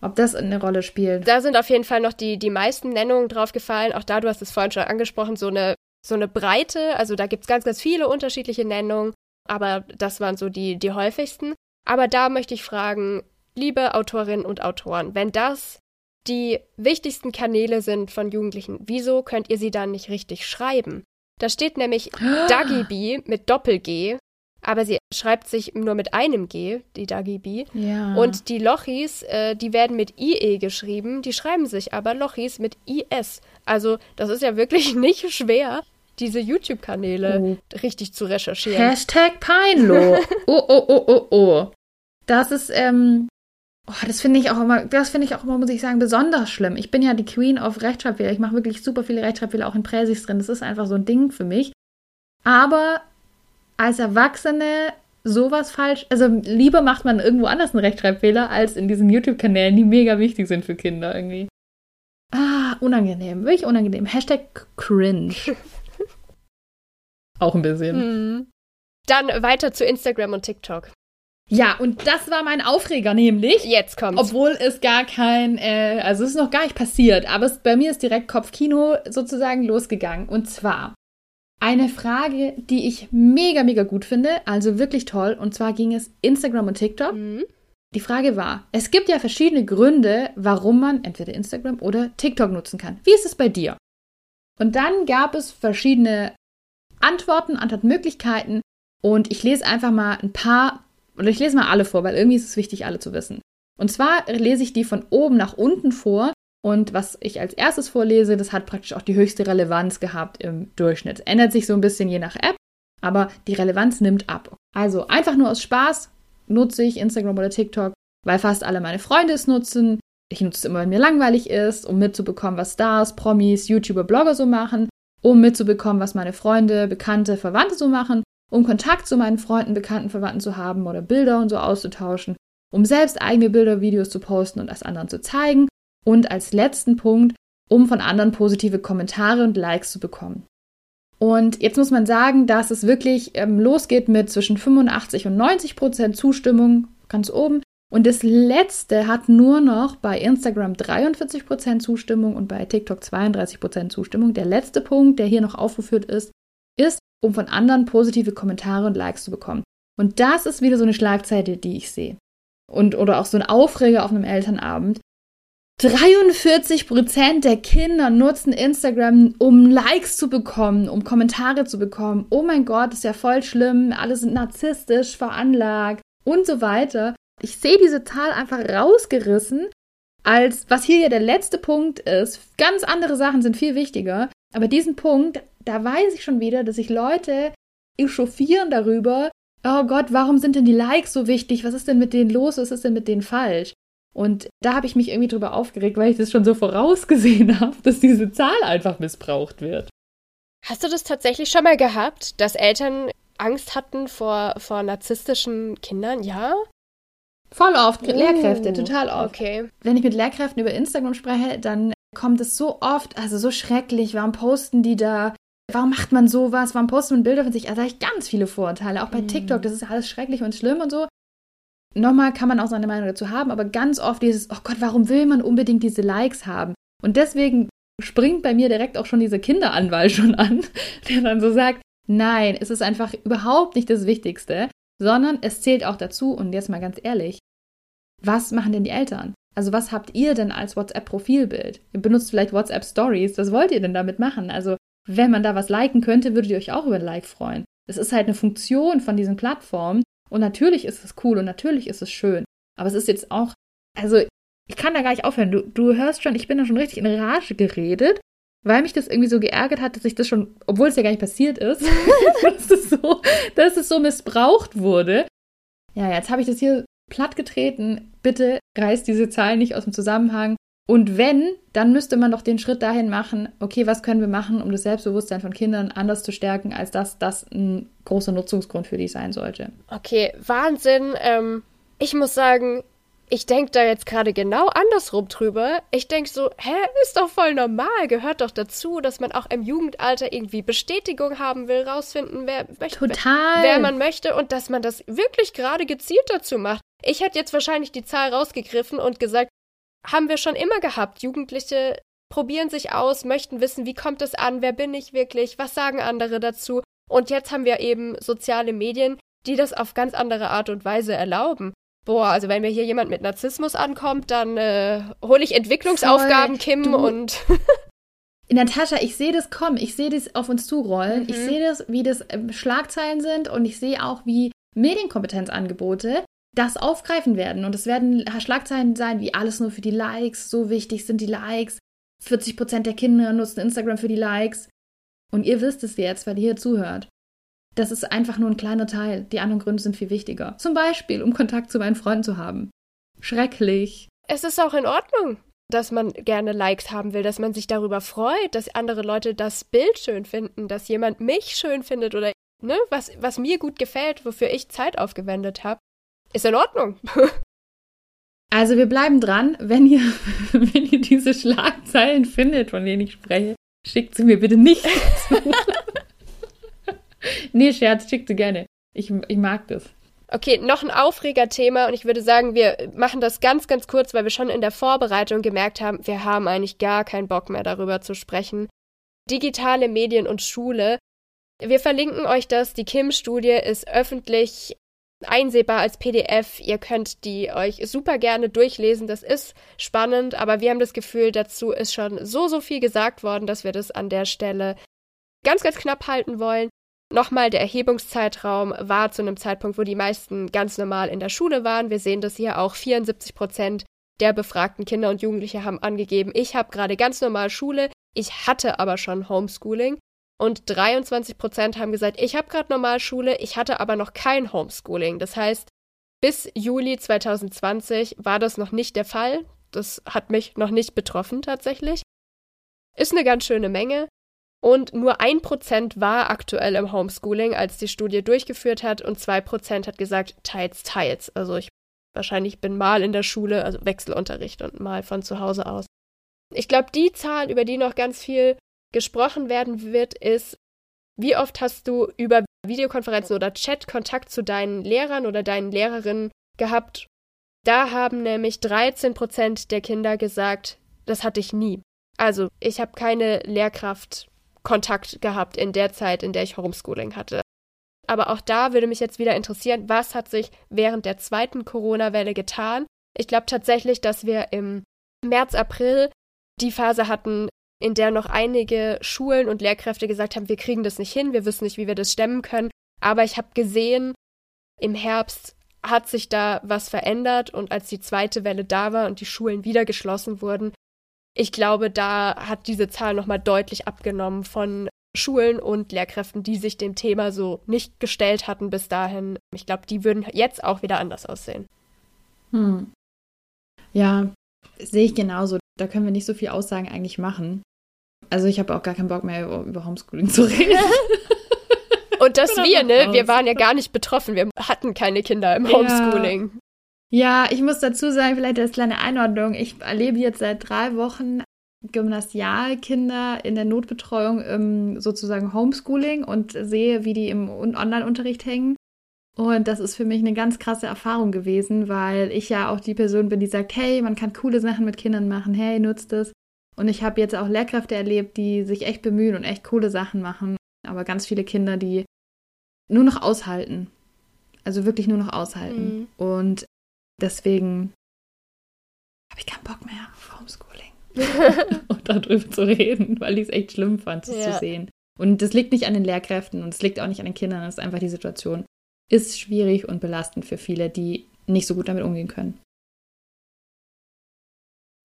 Ob das eine Rolle spielt. Da sind auf jeden Fall noch die, die meisten Nennungen drauf gefallen. Auch da, du hast es vorhin schon angesprochen, so eine, so eine Breite. Also da gibt es ganz, ganz viele unterschiedliche Nennungen. Aber das waren so die, die häufigsten. Aber da möchte ich fragen, liebe Autorinnen und Autoren, wenn das die wichtigsten Kanäle sind von Jugendlichen, wieso könnt ihr sie dann nicht richtig schreiben? Da steht nämlich Dagibi mit Doppel-G, aber sie schreibt sich nur mit einem G, die Dagibi. Ja. Und die Lochis, äh, die werden mit IE geschrieben, die schreiben sich aber Lochis mit IS. Also, das ist ja wirklich nicht schwer, diese YouTube-Kanäle oh. richtig zu recherchieren. Hashtag Peinlo. oh, oh, oh, oh, oh. Das ist, ähm, Oh, das finde ich auch immer, das finde ich auch immer, muss ich sagen, besonders schlimm. Ich bin ja die Queen of Rechtschreibfehler. Ich mache wirklich super viele Rechtschreibfehler auch in Präsis drin. Das ist einfach so ein Ding für mich. Aber als Erwachsene sowas falsch, also lieber macht man irgendwo anders einen Rechtschreibfehler als in diesen YouTube-Kanälen, die mega wichtig sind für Kinder irgendwie. Ah, unangenehm, wirklich unangenehm. Hashtag cringe. Auch ein bisschen. Mhm. Dann weiter zu Instagram und TikTok. Ja, und das war mein Aufreger nämlich. Jetzt kommt's. Obwohl es gar kein, äh, also es ist noch gar nicht passiert, aber es, bei mir ist direkt Kopfkino sozusagen losgegangen. Und zwar eine Frage, die ich mega, mega gut finde, also wirklich toll. Und zwar ging es Instagram und TikTok. Mhm. Die Frage war, es gibt ja verschiedene Gründe, warum man entweder Instagram oder TikTok nutzen kann. Wie ist es bei dir? Und dann gab es verschiedene Antworten, Antwortmöglichkeiten. Und ich lese einfach mal ein paar, oder ich lese mal alle vor, weil irgendwie ist es wichtig, alle zu wissen. Und zwar lese ich die von oben nach unten vor. Und was ich als erstes vorlese, das hat praktisch auch die höchste Relevanz gehabt im Durchschnitt. Ändert sich so ein bisschen je nach App, aber die Relevanz nimmt ab. Also einfach nur aus Spaß nutze ich Instagram oder TikTok, weil fast alle meine Freunde es nutzen. Ich nutze es immer, wenn mir langweilig ist, um mitzubekommen, was Stars, Promis, YouTuber, Blogger so machen, um mitzubekommen, was meine Freunde, Bekannte, Verwandte so machen, um Kontakt zu meinen Freunden, Bekannten, Verwandten zu haben oder Bilder und so auszutauschen, um selbst eigene Bilder, Videos zu posten und das anderen zu zeigen und als letzten Punkt, um von anderen positive Kommentare und Likes zu bekommen. Und jetzt muss man sagen, dass es wirklich ähm, losgeht mit zwischen 85 und 90 Prozent Zustimmung ganz oben. Und das letzte hat nur noch bei Instagram 43 Prozent Zustimmung und bei TikTok 32 Prozent Zustimmung. Der letzte Punkt, der hier noch aufgeführt ist, ist, um von anderen positive Kommentare und Likes zu bekommen. Und das ist wieder so eine Schlagzeile, die ich sehe. Und, oder auch so ein Aufreger auf einem Elternabend, 43 Prozent der Kinder nutzen Instagram, um Likes zu bekommen, um Kommentare zu bekommen. Oh mein Gott, ist ja voll schlimm. Alle sind narzisstisch veranlagt und so weiter. Ich sehe diese Zahl einfach rausgerissen, als was hier ja der letzte Punkt ist. Ganz andere Sachen sind viel wichtiger. Aber diesen Punkt, da weiß ich schon wieder, dass sich Leute echauffieren darüber. Oh Gott, warum sind denn die Likes so wichtig? Was ist denn mit denen los? Was ist denn mit denen falsch? Und da habe ich mich irgendwie drüber aufgeregt, weil ich das schon so vorausgesehen habe, dass diese Zahl einfach missbraucht wird. Hast du das tatsächlich schon mal gehabt, dass Eltern Angst hatten vor, vor narzisstischen Kindern? Ja? Voll oft, Uh, Lehrkräfte, total oft. Okay. Wenn ich mit Lehrkräften über Instagram spreche, dann kommt es so oft, also so schrecklich, warum posten die da, warum macht man sowas, warum postet man Bilder von sich, also da habe ich ganz viele Vorurteile, auch bei Mhm. TikTok, das ist alles schrecklich und schlimm und so. Nochmal kann man auch seine Meinung dazu haben, aber ganz oft dieses, oh Gott, warum will man unbedingt diese Likes haben? Und deswegen springt bei mir direkt auch schon dieser Kinderanwalt schon an, der dann so sagt, nein, es ist einfach überhaupt nicht das Wichtigste, sondern es zählt auch dazu, und jetzt mal ganz ehrlich, was machen denn die Eltern? Also was habt ihr denn als WhatsApp-Profilbild? Ihr benutzt vielleicht WhatsApp Stories, was wollt ihr denn damit machen? Also wenn man da was liken könnte, würdet ihr euch auch über ein Like freuen. Es ist halt eine Funktion von diesen Plattformen und natürlich ist es cool und natürlich ist es schön. Aber es ist jetzt auch, also ich kann da gar nicht aufhören. Du, du hörst schon, ich bin da schon richtig in Rage geredet, weil mich das irgendwie so geärgert hat, dass ich das schon, obwohl es ja gar nicht passiert ist, dass, es so, dass es so missbraucht wurde. Ja, jetzt habe ich das hier platt getreten. Bitte reißt diese Zahlen nicht aus dem Zusammenhang. Und wenn, dann müsste man doch den Schritt dahin machen, okay, was können wir machen, um das Selbstbewusstsein von Kindern anders zu stärken, als dass das ein großer Nutzungsgrund für die sein sollte. Okay, Wahnsinn. Ähm, ich muss sagen, ich denke da jetzt gerade genau andersrum drüber. Ich denke so, hä, ist doch voll normal, gehört doch dazu, dass man auch im Jugendalter irgendwie Bestätigung haben will, rausfinden, wer, möchte, Total. wer man möchte und dass man das wirklich gerade gezielt dazu macht. Ich hätte jetzt wahrscheinlich die Zahl rausgegriffen und gesagt, haben wir schon immer gehabt. Jugendliche probieren sich aus, möchten wissen, wie kommt es an, wer bin ich wirklich, was sagen andere dazu. Und jetzt haben wir eben soziale Medien, die das auf ganz andere Art und Weise erlauben. Boah, also wenn mir hier jemand mit Narzissmus ankommt, dann äh, hole ich Entwicklungsaufgaben, Voll. Kim, Du- und Natascha, ich sehe das kommen, ich sehe das auf uns zurollen, Mhm. ich sehe das, wie das ähm, Schlagzeilen sind und ich sehe auch, wie Medienkompetenzangebote das aufgreifen werden. Und es werden Schlagzeilen sein, wie alles nur für die Likes, so wichtig sind die Likes. 40 Prozent der Kinder nutzen Instagram für die Likes. Und ihr wisst es jetzt, weil ihr hier zuhört. Das ist einfach nur ein kleiner Teil. Die anderen Gründe sind viel wichtiger. Zum Beispiel, um Kontakt zu meinen Freunden zu haben. Schrecklich. es ist auch in Ordnung, dass man gerne Likes haben will, dass man sich darüber freut, dass andere Leute das Bild schön finden, dass jemand mich schön findet oder ne, was, was mir gut gefällt, wofür ich Zeit aufgewendet habe. Ist in Ordnung. Also wir bleiben dran. Wenn ihr, wenn ihr diese Schlagzeilen findet, von denen ich spreche, schickt sie mir bitte nicht zu. nee, Scherz, schick sie gerne. Ich, ich mag das. Okay, noch ein Aufregerthema und ich würde sagen, wir machen das ganz, ganz kurz, weil wir schon in der Vorbereitung gemerkt haben, wir haben eigentlich gar keinen Bock mehr darüber zu sprechen. Digitale Medien und Schule. Wir verlinken euch das. Die Kim-Studie ist öffentlich einsehbar als PDF. Ihr könnt die euch super gerne durchlesen. Das ist spannend, aber wir haben das Gefühl, dazu ist schon so, so viel gesagt worden, dass wir das an der Stelle ganz, ganz knapp halten wollen. Nochmal, der Erhebungszeitraum war zu einem Zeitpunkt, wo die meisten ganz normal in der Schule waren. Wir sehen das hier auch. 74 Prozent der befragten Kinder und Jugendliche haben angegeben, ich habe gerade ganz normal Schule, ich hatte aber schon Homeschooling. Und 23 Prozent haben gesagt, ich habe gerade normal Schule, ich hatte aber noch kein Homeschooling. Das heißt, bis Juli 2020 war das noch nicht der Fall. Das hat mich noch nicht betroffen tatsächlich. Ist eine ganz schöne Menge. Und nur ein Prozent war aktuell im Homeschooling, als die Studie durchgeführt hat, und zwei Prozent hat gesagt, teils, teils. Also ich wahrscheinlich bin mal in der Schule, also Wechselunterricht und mal von zu Hause aus. Ich glaube, die Zahl, über die noch ganz viel gesprochen werden wird, ist, wie oft hast du über Videokonferenzen oder Chat Kontakt zu deinen Lehrern oder deinen Lehrerinnen gehabt? Da haben nämlich 13 Prozent der Kinder gesagt, das hatte ich nie. Also, ich habe keine Lehrkraft Kontakt gehabt in der Zeit, in der ich Homeschooling hatte. Aber auch da würde mich jetzt wieder interessieren, was hat sich während der zweiten Corona-Welle getan? Ich glaube tatsächlich, dass wir im März, April die Phase hatten, in der noch einige Schulen und Lehrkräfte gesagt haben, wir kriegen das nicht hin, wir wissen nicht, wie wir das stemmen können. Aber ich habe gesehen, im Herbst hat sich da was verändert und als die zweite Welle da war und die Schulen wieder geschlossen wurden, ich glaube, da hat diese Zahl nochmal deutlich abgenommen von Schulen und Lehrkräften, die sich dem Thema so nicht gestellt hatten bis dahin. Ich glaube, die würden jetzt auch wieder anders aussehen. Hm. Ja, sehe ich genauso. Da können wir nicht so viel Aussagen eigentlich machen. Also ich habe auch gar keinen Bock mehr über Homeschooling zu reden. Und dass wir, ne, wir waren ja gar nicht betroffen. Wir hatten keine Kinder im Homeschooling. Ja, ich muss dazu sagen, vielleicht als kleine Einordnung. Ich erlebe jetzt seit drei Wochen Gymnasialkinder in der Notbetreuung im sozusagen Homeschooling und sehe, wie die im Online-Unterricht hängen. Und das ist für mich eine ganz krasse Erfahrung gewesen, weil ich ja auch die Person bin, die sagt, hey, man kann coole Sachen mit Kindern machen, hey, nutzt es. Und ich habe jetzt auch Lehrkräfte erlebt, die sich echt bemühen und echt coole Sachen machen, aber ganz viele Kinder, die nur noch aushalten. Also wirklich nur noch aushalten. Mhm. Und Deswegen habe ich keinen Bock mehr auf Homeschooling. und darüber zu reden, weil ich es echt schlimm fand, es ja. zu sehen. Und das liegt nicht an den Lehrkräften und es liegt auch nicht an den Kindern, es ist einfach die Situation. Ist schwierig und belastend für viele, die nicht so gut damit umgehen können.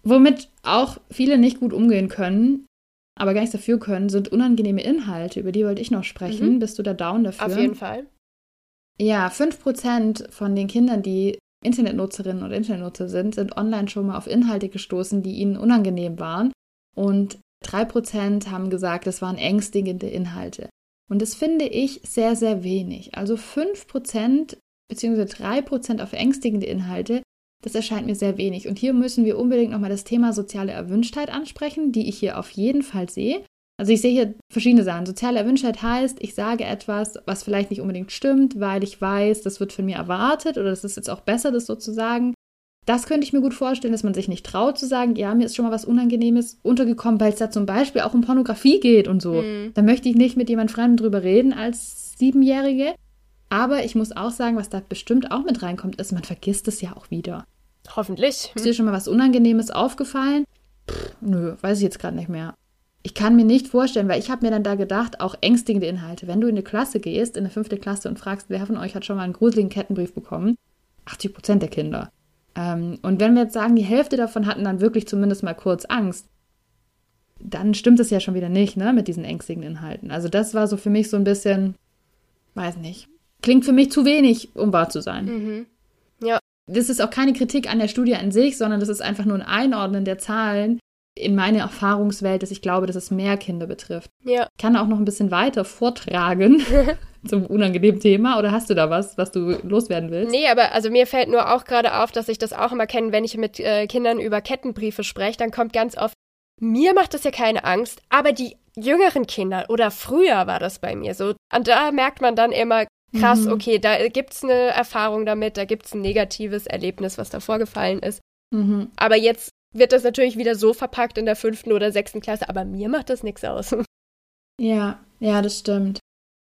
Womit auch viele nicht gut umgehen können, aber gar nichts dafür können, sind unangenehme Inhalte. Über die wollte ich noch sprechen. Mhm. Bist du da down dafür? Auf jeden Fall. Ja, 5% von den Kindern, die Internetnutzerinnen und Internetnutzer sind, sind online schon mal auf Inhalte gestoßen, die ihnen unangenehm waren. Und 3% haben gesagt, es waren ängstigende Inhalte. Und das finde ich sehr, sehr wenig. Also 5% bzw. 3% auf ängstigende Inhalte, das erscheint mir sehr wenig. Und hier müssen wir unbedingt nochmal das Thema soziale Erwünschtheit ansprechen, die ich hier auf jeden Fall sehe. Also ich sehe hier verschiedene Sachen. Soziale Erwünschtheit heißt, ich sage etwas, was vielleicht nicht unbedingt stimmt, weil ich weiß, das wird von mir erwartet oder das ist jetzt auch besser, das so zu sagen. Das könnte ich mir gut vorstellen, dass man sich nicht traut zu sagen, ja, mir ist schon mal was Unangenehmes untergekommen, weil es da zum Beispiel auch um Pornografie geht und so. Mhm. Da möchte ich nicht mit jemand Fremden drüber reden als Siebenjährige. Aber ich muss auch sagen, was da bestimmt auch mit reinkommt, ist, man vergisst es ja auch wieder. Hoffentlich. Ist dir schon mal was Unangenehmes aufgefallen? Pff, nö, weiß ich jetzt gerade nicht mehr ich kann mir nicht vorstellen, weil ich habe mir dann da gedacht, auch ängstigende Inhalte. Wenn du in eine Klasse gehst, in eine fünfte Klasse und fragst, wer von euch hat schon mal einen gruseligen Kettenbrief bekommen? 80 Prozent der Kinder. Ähm, und wenn wir jetzt sagen, die Hälfte davon hatten dann wirklich zumindest mal kurz Angst, dann stimmt es ja schon wieder nicht, ne, mit diesen ängstigenden Inhalten. Also das war so für mich so ein bisschen, weiß nicht, klingt für mich zu wenig, um wahr zu sein. Mhm. Ja. Das ist auch keine Kritik an der Studie an sich, sondern das ist einfach nur ein Einordnen der Zahlen, in meine Erfahrungswelt, dass ich glaube, dass es mehr Kinder betrifft. Ja. Ich kann auch noch ein bisschen weiter vortragen zum unangenehmen Thema. Oder hast du da was, was du loswerden willst? Nee, aber also mir fällt nur auch gerade auf, dass ich das auch immer kenne, wenn ich mit äh, Kindern über Kettenbriefe spreche, dann kommt ganz oft, mir macht das ja keine Angst, aber die jüngeren Kindern oder früher war das bei mir so. Und da merkt man dann immer, krass, mhm. okay, da gibt es eine Erfahrung damit, da gibt es ein negatives Erlebnis, was da vorgefallen ist. Mhm. Aber jetzt wird das natürlich wieder so verpackt in der fünften oder sechsten Klasse, aber mir macht das nichts aus. Ja, ja, das stimmt.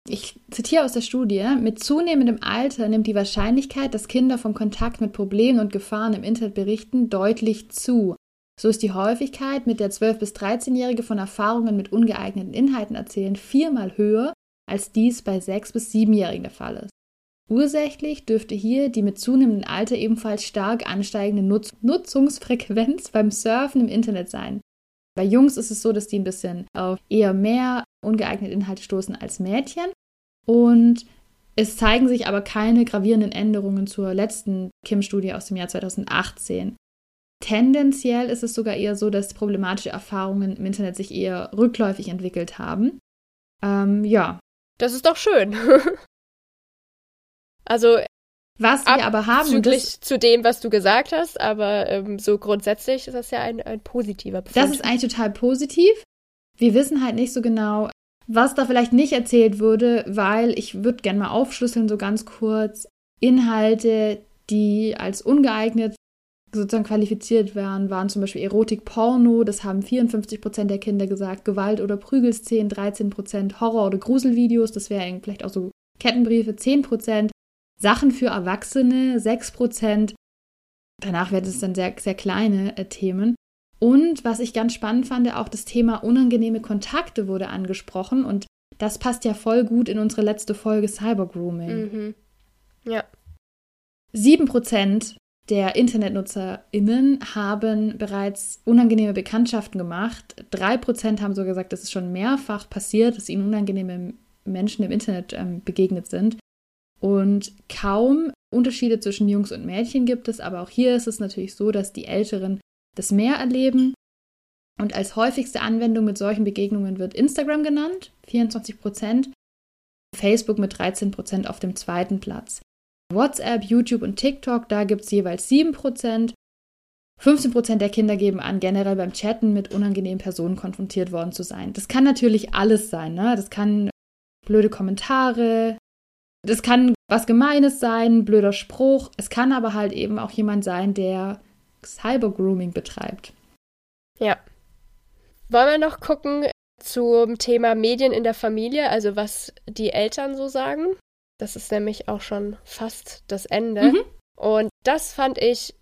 Ich zitiere aus der Studie, mit zunehmendem Alter nimmt die Wahrscheinlichkeit, dass Kinder vom Kontakt mit Problemen und Gefahren im Internet berichten, deutlich zu. So ist die Häufigkeit, mit der 12- bis 13-Jährige von Erfahrungen mit ungeeigneten Inhalten erzählen, viermal höher, als dies bei 6- bis 7-Jährigen der Fall ist. Ursächlich dürfte hier die mit zunehmendem Alter ebenfalls stark ansteigende Nutz Nutzungsfrequenz beim Surfen im Internet sein. Bei Jungs ist es so, dass die ein bisschen auf eher mehr ungeeignete Inhalte stoßen als Mädchen. Und es zeigen sich aber keine gravierenden Änderungen zur letzten Kim-Studie aus dem Jahr 2018. Tendenziell ist es sogar eher so, dass problematische Erfahrungen im Internet sich eher rückläufig entwickelt haben. Ähm, ja. Das ist doch schön. also. Was wir aber haben. Das, zu dem, was du gesagt hast, aber ähm, so grundsätzlich ist das ja ein, ein positiver Befund. Das ist eigentlich total positiv. Wir wissen halt nicht so genau, was da vielleicht nicht erzählt wurde, weil ich würde gerne mal aufschlüsseln, so ganz kurz, Inhalte, die als ungeeignet sozusagen qualifiziert werden, waren zum Beispiel Erotik, Porno, das haben 54 Prozent der Kinder gesagt, Gewalt- oder Prügelszenen, 13 Prozent, Horror- oder Gruselvideos, das wären vielleicht auch so Kettenbriefe, 10 Prozent, Sachen für Erwachsene, 6 Prozent. Danach werden es dann sehr, sehr kleine äh, Themen. Und was ich ganz spannend fand, auch das Thema unangenehme Kontakte wurde angesprochen und das passt ja voll gut in unsere letzte Folge Cybergrooming. Mhm. Ja. 7% der InternetnutzerInnen haben bereits unangenehme Bekanntschaften gemacht. 3% haben sogar gesagt, es schon mehrfach passiert, dass ihnen unangenehme Menschen im Internet ähm, begegnet sind. Und kaum Unterschiede zwischen Jungs und Mädchen gibt es, aber auch hier ist es natürlich so, dass die Älteren das mehr erleben. Und als häufigste Anwendung mit solchen Begegnungen wird Instagram genannt, 24% Facebook mit 13% auf dem zweiten Platz. WhatsApp, YouTube und TikTok, da gibt es jeweils 7%. 15% der Kinder geben an, generell beim Chatten mit unangenehmen Personen konfrontiert worden zu sein. Das kann natürlich alles sein, ne? Das kann blöde Kommentare, das kann was Gemeines sein, blöder Spruch. Es kann aber halt eben auch jemand sein, der Cybergrooming betreibt. Ja. Wollen wir noch gucken zum Thema Medien in der Familie, also was die Eltern so sagen? Das ist nämlich auch schon fast das Ende. Mhm. Und das fand ich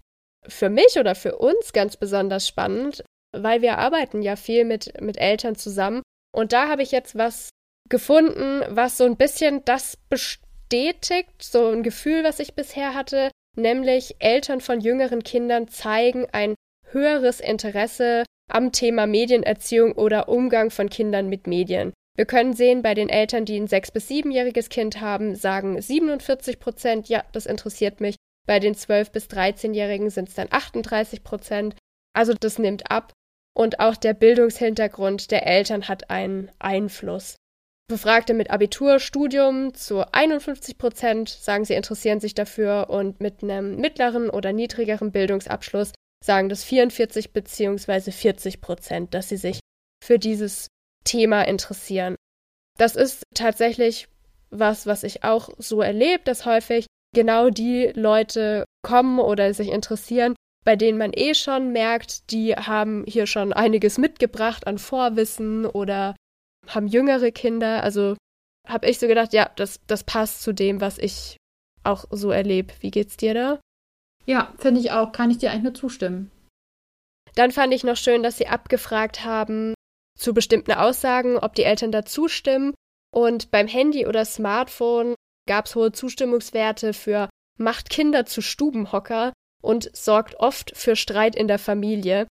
für mich oder für uns ganz besonders spannend, weil wir arbeiten ja viel mit, mit Eltern zusammen. Und da habe ich jetzt was gefunden, was so ein bisschen das bestätigt, so ein Gefühl, was ich bisher hatte, nämlich Eltern von jüngeren Kindern zeigen ein höheres Interesse am Thema Medienerziehung oder Umgang von Kindern mit Medien. Wir können sehen, bei den Eltern, die ein sechs- bis siebenjähriges Kind haben, sagen 47 Prozent, ja, das interessiert mich. Bei den zwölf- bis 13-Jährigen sind es dann 38 Prozent. Also das nimmt ab. Und auch der Bildungshintergrund der Eltern hat einen Einfluss. Befragte mit Abiturstudium zu 51 Prozent sagen, sie interessieren sich dafür und mit einem mittleren oder niedrigeren Bildungsabschluss sagen das 44 bzw. 40 Prozent, dass sie sich für dieses Thema interessieren. Das ist tatsächlich was, was ich auch so erlebe, dass häufig genau die Leute kommen oder sich interessieren, bei denen man eh schon merkt, die haben hier schon einiges mitgebracht an Vorwissen oder haben jüngere Kinder. Also habe ich so gedacht, ja, das, das passt zu dem, was ich auch so erlebe. Wie geht's dir da? Ja, finde ich auch. Kann ich dir eigentlich nur zustimmen. Dann fand ich noch schön, dass sie abgefragt haben, zu bestimmten Aussagen, ob die Eltern da zustimmen. Und beim Handy oder Smartphone gab es hohe Zustimmungswerte für macht Kinder zu Stubenhocker und sorgt oft für Streit in der Familie.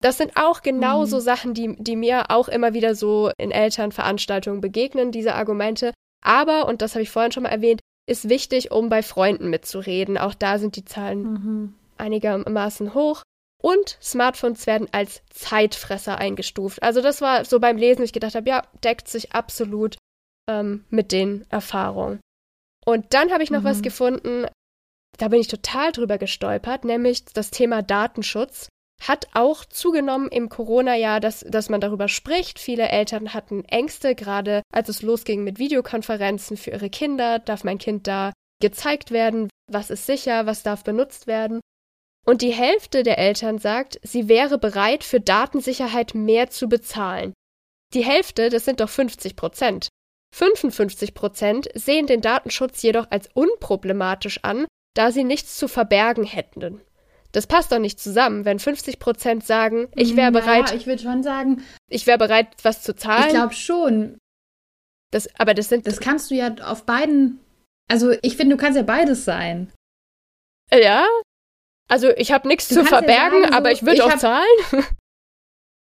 Das sind auch genau so mhm. Sachen, die, die mir auch immer wieder so in Elternveranstaltungen begegnen, diese Argumente. Aber, und das habe ich vorhin schon mal erwähnt, ist wichtig, um bei Freunden mitzureden. Auch da sind die Zahlen mhm. einigermaßen hoch. Und Smartphones werden als Zeitfresser eingestuft. Also das war so beim Lesen, ich gedacht habe, ja, deckt sich absolut ähm, mit den Erfahrungen. Und dann habe ich noch mhm. was gefunden, da bin ich total drüber gestolpert, nämlich das Thema Datenschutz. hat auch zugenommen im Corona-Jahr, dass, dass man darüber spricht. Viele Eltern hatten Ängste, gerade als es losging mit Videokonferenzen für ihre Kinder. Darf mein Kind da gezeigt werden? Was ist sicher? Was darf benutzt werden? Und die Hälfte der Eltern sagt, sie wäre bereit, für Datensicherheit mehr zu bezahlen. Die Hälfte, das sind doch 50 Prozent. 55 Prozent sehen den Datenschutz jedoch als unproblematisch an, da sie nichts zu verbergen hätten. Das passt doch nicht zusammen, wenn 50 Prozent sagen, ich wäre bereit. Ja, ich würde schon sagen. Ich wäre bereit, was zu zahlen. Ich glaube schon. Das, aber das sind. Das kannst du ja auf beiden. Also ich finde, du kannst ja beides sein. Ja. Also ich habe nichts zu verbergen, ja sagen, so, aber ich würde auch hab, zahlen.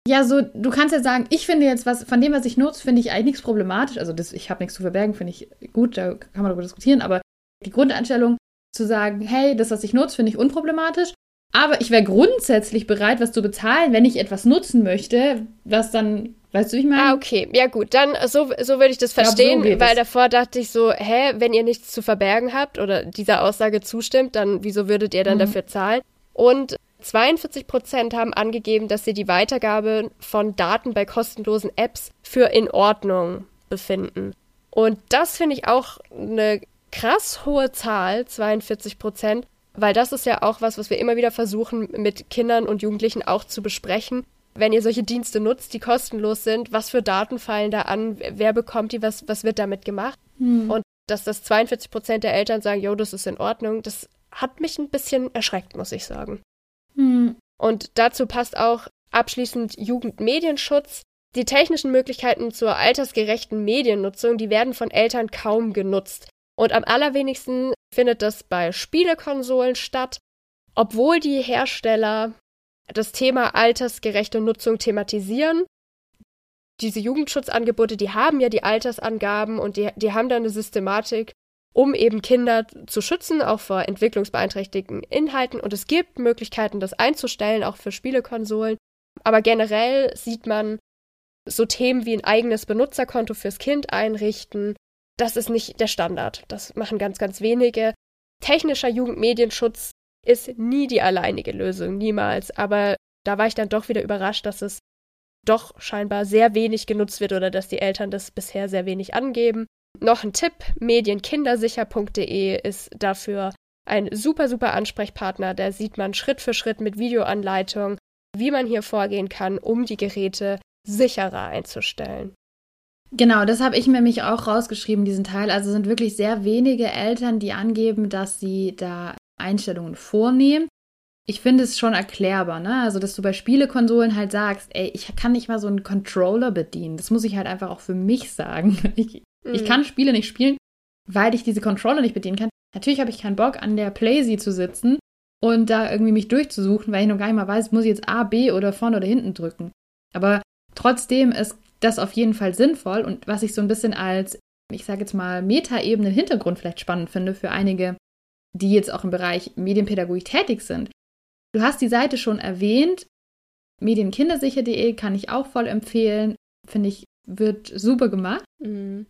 Ja, so, du kannst ja sagen, ich finde jetzt was, von dem, was ich nutze, finde ich eigentlich nichts problematisch. Also das, ich habe nichts zu verbergen, finde ich gut, da kann man darüber diskutieren, aber die Grundeinstellung zu sagen, hey, das, was ich nutze, finde ich unproblematisch. Aber ich wäre grundsätzlich bereit, was zu bezahlen, wenn ich etwas nutzen möchte, was dann, weißt du, ich meine? Ah, okay. Ja, gut. Dann, so, so würde ich das verstehen, glaub, so weil es. davor dachte ich so, hä, wenn ihr nichts zu verbergen habt oder dieser Aussage zustimmt, dann wieso würdet ihr dann mhm. dafür zahlen? Und 42 Prozent haben angegeben, dass sie die Weitergabe von Daten bei kostenlosen Apps für in Ordnung befinden. Und das finde ich auch eine krass hohe Zahl, 42 Prozent, weil das ist ja auch was, was wir immer wieder versuchen, mit Kindern und Jugendlichen auch zu besprechen. Wenn ihr solche Dienste nutzt, die kostenlos sind, was für Daten fallen da an, wer bekommt die, was, was wird damit gemacht? Hm. Und dass das 42 Prozent der Eltern sagen, jo, das ist in Ordnung, das hat mich ein bisschen erschreckt, muss ich sagen. Hm. Und dazu passt auch abschließend Jugendmedienschutz. Die technischen Möglichkeiten zur altersgerechten Mediennutzung, die werden von Eltern kaum genutzt. Und am allerwenigsten findet das bei Spielekonsolen statt, obwohl die Hersteller das Thema altersgerechte Nutzung thematisieren. Diese Jugendschutzangebote, die haben ja die Altersangaben und die, die haben da eine Systematik, um eben Kinder zu schützen, auch vor entwicklungsbeeinträchtigten Inhalten. Und es gibt Möglichkeiten, das einzustellen, auch für Spielekonsolen. Aber generell sieht man so Themen wie ein eigenes Benutzerkonto fürs Kind einrichten. Das ist nicht der Standard. Das machen ganz, ganz wenige. Technischer Jugendmedienschutz ist nie die alleinige Lösung, niemals. Aber da war ich dann doch wieder überrascht, dass es doch scheinbar sehr wenig genutzt wird oder dass die Eltern das bisher sehr wenig angeben. Noch ein Tipp, medienkindersicher.de ist dafür ein super, super Ansprechpartner. Da sieht man Schritt für Schritt mit Videoanleitung, wie man hier vorgehen kann, um die Geräte sicherer einzustellen. Genau, das habe ich mir mich auch rausgeschrieben, diesen Teil. Also sind wirklich sehr wenige Eltern, die angeben, dass sie da Einstellungen vornehmen. Ich finde es schon erklärbar, ne? Also, dass du bei Spielekonsolen halt sagst, ey, ich kann nicht mal so einen Controller bedienen. Das muss ich halt einfach auch für mich sagen. Ich, Mhm. Ich kann Spiele nicht spielen, weil ich diese Controller nicht bedienen kann. Natürlich habe ich keinen Bock, an der Playsee zu sitzen und da irgendwie mich durchzusuchen, weil ich noch gar nicht mal weiß, muss ich jetzt A, B oder vorne oder hinten drücken. Aber trotzdem ist das auf jeden Fall sinnvoll und was ich so ein bisschen als, ich sage jetzt mal, Metaebenen Hintergrund vielleicht spannend finde für einige, die jetzt auch im Bereich Medienpädagogik tätig sind. Du hast die Seite schon erwähnt. Medienkindersicher.de kann ich auch voll empfehlen. Finde ich, wird super gemacht. Mhm.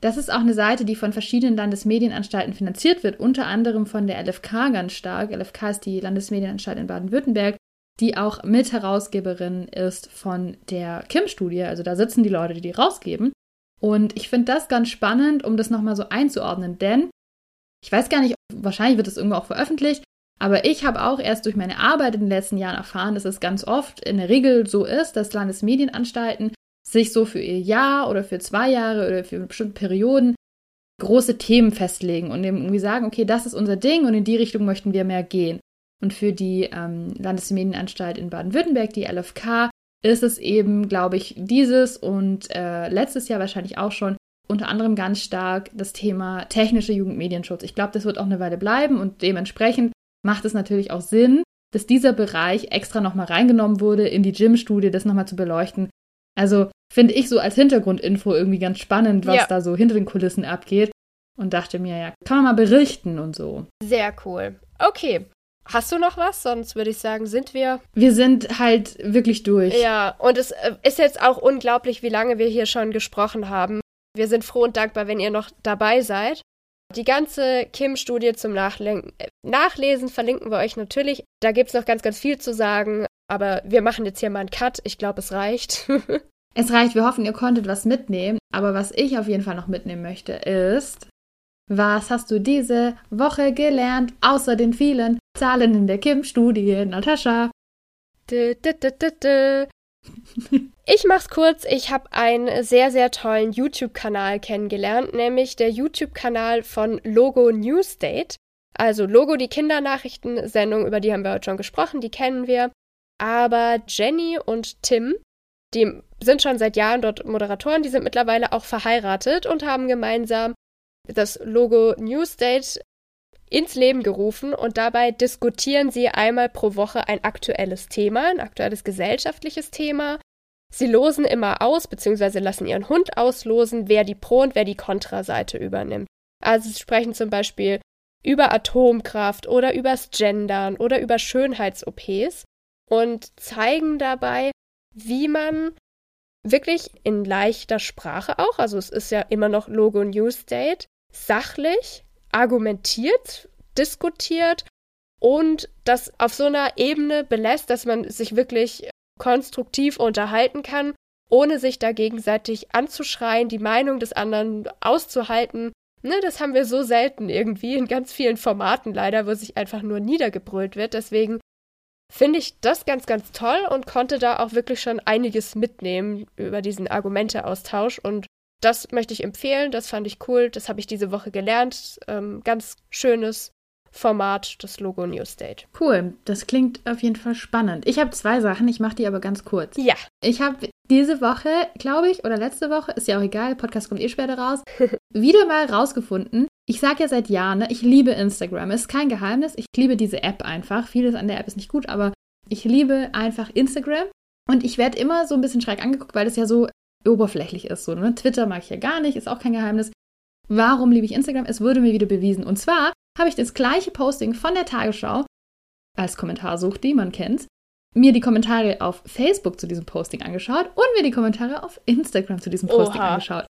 Das ist auch eine Seite, die von verschiedenen Landesmedienanstalten finanziert wird, unter anderem von der LFK ganz stark. LFK ist die Landesmedienanstalt in Baden-Württemberg, die auch Mitherausgeberin ist von der KIM-Studie. Also da sitzen die Leute, die die rausgeben. Und ich finde das ganz spannend, um das nochmal so einzuordnen, denn ich weiß gar nicht, wahrscheinlich wird das irgendwo auch veröffentlicht, aber ich habe auch erst durch meine Arbeit in den letzten Jahren erfahren, dass es ganz oft in der Regel so ist, dass Landesmedienanstalten sich so für ihr Jahr oder für zwei Jahre oder für bestimmte Perioden große Themen festlegen und irgendwie sagen, okay, das ist unser Ding und in die Richtung möchten wir mehr gehen. Und für die ähm, Landesmedienanstalt in Baden-Württemberg, die LFK, ist es eben, glaube ich, dieses und äh, letztes Jahr wahrscheinlich auch schon unter anderem ganz stark das Thema technische Jugendmedienschutz. Ich glaube, das wird auch eine Weile bleiben und dementsprechend macht es natürlich auch Sinn, dass dieser Bereich extra nochmal reingenommen wurde in die Gym-Studie, das nochmal zu beleuchten, also finde ich so als Hintergrundinfo irgendwie ganz spannend, was ja. da so hinter den Kulissen abgeht. Und dachte mir, ja, kann man mal berichten und so. Sehr cool. Okay. Hast du noch was? Sonst würde ich sagen, sind wir. Wir sind halt wirklich durch. Ja, und es äh, ist jetzt auch unglaublich, wie lange wir hier schon gesprochen haben. Wir sind froh und dankbar, wenn ihr noch dabei seid. Die ganze Kim-Studie zum Nachlen Nachlesen verlinken wir euch natürlich. Da gibt es noch ganz, ganz viel zu sagen. Aber wir machen jetzt hier mal einen Cut. Ich glaube, es reicht. es reicht. Wir hoffen, ihr konntet was mitnehmen. Aber was ich auf jeden Fall noch mitnehmen möchte, ist, was hast du diese Woche gelernt, außer den vielen Zahlen in der Kim-Studie, Natascha? Dö, dö, dö, ich mach's kurz. Ich habe einen sehr, sehr tollen YouTube-Kanal kennengelernt, nämlich der YouTube-Kanal von Logo Newsdate. Also Logo, die Kindernachrichtensendung, über die haben wir heute schon gesprochen, die kennen wir. Aber Jenny und Tim, die sind schon seit Jahren dort Moderatoren, die sind mittlerweile auch verheiratet und haben gemeinsam das Logo Newsdate ins Leben gerufen und dabei diskutieren sie einmal pro Woche ein aktuelles Thema, ein aktuelles gesellschaftliches Thema. Sie losen immer aus, beziehungsweise lassen ihren Hund auslosen, wer die Pro- und wer die Kontraseite übernimmt. Also sie sprechen zum Beispiel über Atomkraft oder übers Gendern oder über Schönheits-OPs und zeigen dabei, wie man wirklich in leichter Sprache auch, also es ist ja immer noch Logo News Date, sachlich argumentiert, diskutiert und das auf so einer Ebene belässt, dass man sich wirklich konstruktiv unterhalten kann, ohne sich da gegenseitig anzuschreien, die Meinung des anderen auszuhalten. Ne, das haben wir so selten irgendwie in ganz vielen Formaten leider, wo sich einfach nur niedergebrüllt wird. Deswegen finde ich das ganz, ganz toll und konnte da auch wirklich schon einiges mitnehmen über diesen Argumenteaustausch und das möchte ich empfehlen, das fand ich cool, das habe ich diese Woche gelernt. Ähm, ganz schönes Format, das Logo News State. Cool, das klingt auf jeden Fall spannend. Ich habe zwei Sachen, ich mache die aber ganz kurz. Ja. Ich habe diese Woche, glaube ich, oder letzte Woche, ist ja auch egal, Podcast kommt eh später raus, wieder mal rausgefunden. Ich sage ja seit Jahren, ne, ich liebe Instagram. Ist kein Geheimnis, ich liebe diese App einfach. Vieles an der App ist nicht gut, aber ich liebe einfach Instagram. Und ich werde immer so ein bisschen schräg angeguckt, weil es ja so oberflächlich ist. So, ne? Twitter mag ich ja gar nicht, ist auch kein Geheimnis. Warum liebe ich Instagram? Es wurde mir wieder bewiesen. Und zwar habe ich das gleiche Posting von der Tagesschau als Kommentarsucht, die man kennt, mir die Kommentare auf Facebook zu diesem Posting angeschaut und mir die Kommentare auf Instagram zu diesem Posting Oha. angeschaut.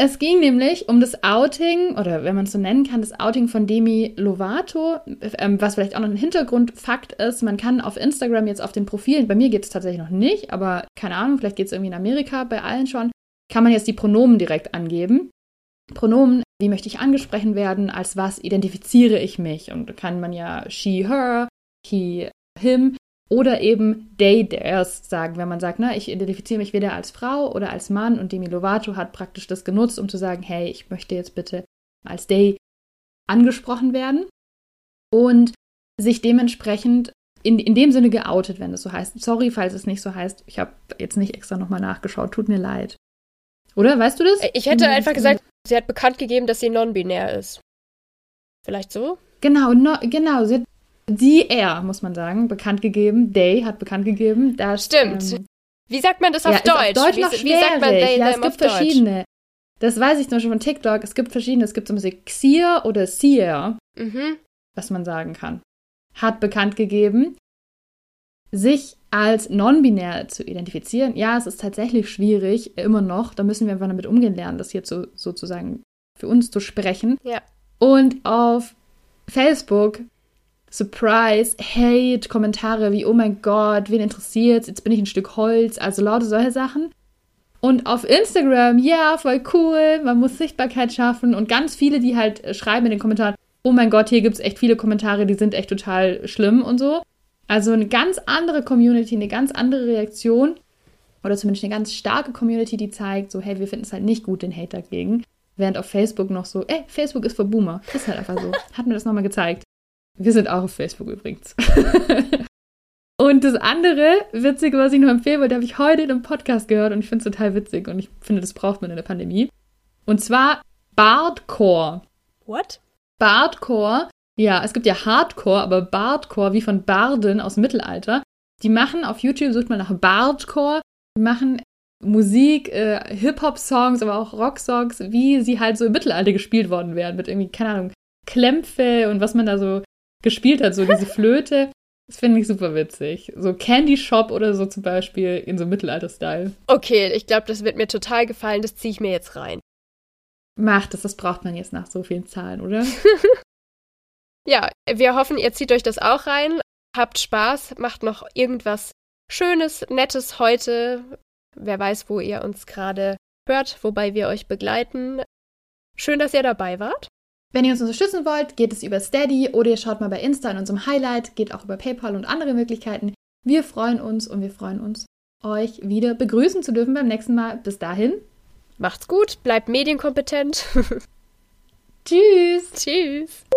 Es ging nämlich um das Outing, oder wenn man es so nennen kann, das Outing von Demi Lovato, ähm, was vielleicht auch noch ein Hintergrundfakt ist. Man kann auf Instagram jetzt auf den Profilen, bei mir geht es tatsächlich noch nicht, aber keine Ahnung, vielleicht geht es irgendwie in Amerika, bei allen schon, kann man jetzt die Pronomen direkt angeben. Pronomen, wie möchte ich angesprochen werden, als was identifiziere ich mich? Und da kann man ja she, her, he, him oder eben they, theirs sagen, wenn man sagt, na, ich identifiziere mich weder als Frau oder als Mann und Demi Lovato hat praktisch das genutzt, um zu sagen, hey, ich möchte jetzt bitte als they angesprochen werden und sich dementsprechend in, in dem Sinne geoutet, wenn es so heißt. Sorry, falls es nicht so heißt. Ich habe jetzt nicht extra nochmal nachgeschaut. Tut mir leid. Oder? Weißt du das? Ich hätte einfach gesagt, sie hat bekannt gegeben, dass sie non-binär ist. Vielleicht so? Genau, no, genau. Sie hat die er, muss man sagen, bekannt gegeben. They hat bekannt gegeben. Dass, Stimmt. Ähm, wie sagt man das auf ja, Deutsch? Auf Deutsch wie, noch wie sagt man they, ja, es gibt verschiedene. Das weiß ich zum Beispiel von TikTok. Es gibt verschiedene. Es gibt zum Beispiel Xier oder Seer, mhm. was man sagen kann. Hat bekannt gegeben, sich als non-binär zu identifizieren. Ja, es ist tatsächlich schwierig, immer noch. Da müssen wir einfach damit umgehen lernen, das jetzt so, sozusagen für uns zu sprechen. Ja. Und auf Facebook Surprise, Hate, Kommentare wie, oh mein Gott, wen interessiert's, jetzt bin ich ein Stück Holz, also lauter solche Sachen. Und auf Instagram, ja, voll cool, man muss Sichtbarkeit schaffen und ganz viele, die halt schreiben in den Kommentaren, oh mein Gott, hier gibt's echt viele Kommentare, die sind echt total schlimm und so. Also eine ganz andere Community, eine ganz andere Reaktion oder zumindest eine ganz starke Community, die zeigt, so, hey, wir finden es halt nicht gut, den Hate dagegen. Während auf Facebook noch so, ey, Facebook ist für Boomer. Ist halt einfach so. Hat mir das nochmal gezeigt. Wir sind auch auf Facebook übrigens. und das andere Witzige, was ich noch empfehlen wollte, habe ich heute in einem Podcast gehört und ich finde es total witzig und ich finde, das braucht man in der Pandemie. Und zwar Bardcore. What? Bardcore. Ja, es gibt ja Hardcore, aber Bardcore, wie von Barden aus dem Mittelalter. Die machen auf YouTube, sucht man nach Bardcore, die machen Musik, äh, Hip-Hop-Songs, aber auch Rock-Songs, wie sie halt so im Mittelalter gespielt worden wären, mit irgendwie, keine Ahnung, Klämpfe und was man da so gespielt hat, so diese Flöte. Das finde ich super witzig. So Candy Shop oder so zum Beispiel in so Mittelalter-Style. Okay, ich glaube, das wird mir total gefallen. Das ziehe ich mir jetzt rein. Macht es, das braucht man jetzt nach so vielen Zahlen, oder? ja, wir hoffen, ihr zieht euch das auch rein. Habt Spaß, macht noch irgendwas Schönes, Nettes heute. Wer weiß, wo ihr uns gerade hört, wobei wir euch begleiten. Schön, dass ihr dabei wart. Wenn ihr uns unterstützen wollt, geht es über Steady oder ihr schaut mal bei Insta in unserem Highlight, geht auch über PayPal und andere Möglichkeiten. Wir freuen uns und wir freuen uns, euch wieder begrüßen zu dürfen beim nächsten Mal. Bis dahin. Macht's gut, bleibt medienkompetent. Tschüss. Tschüss.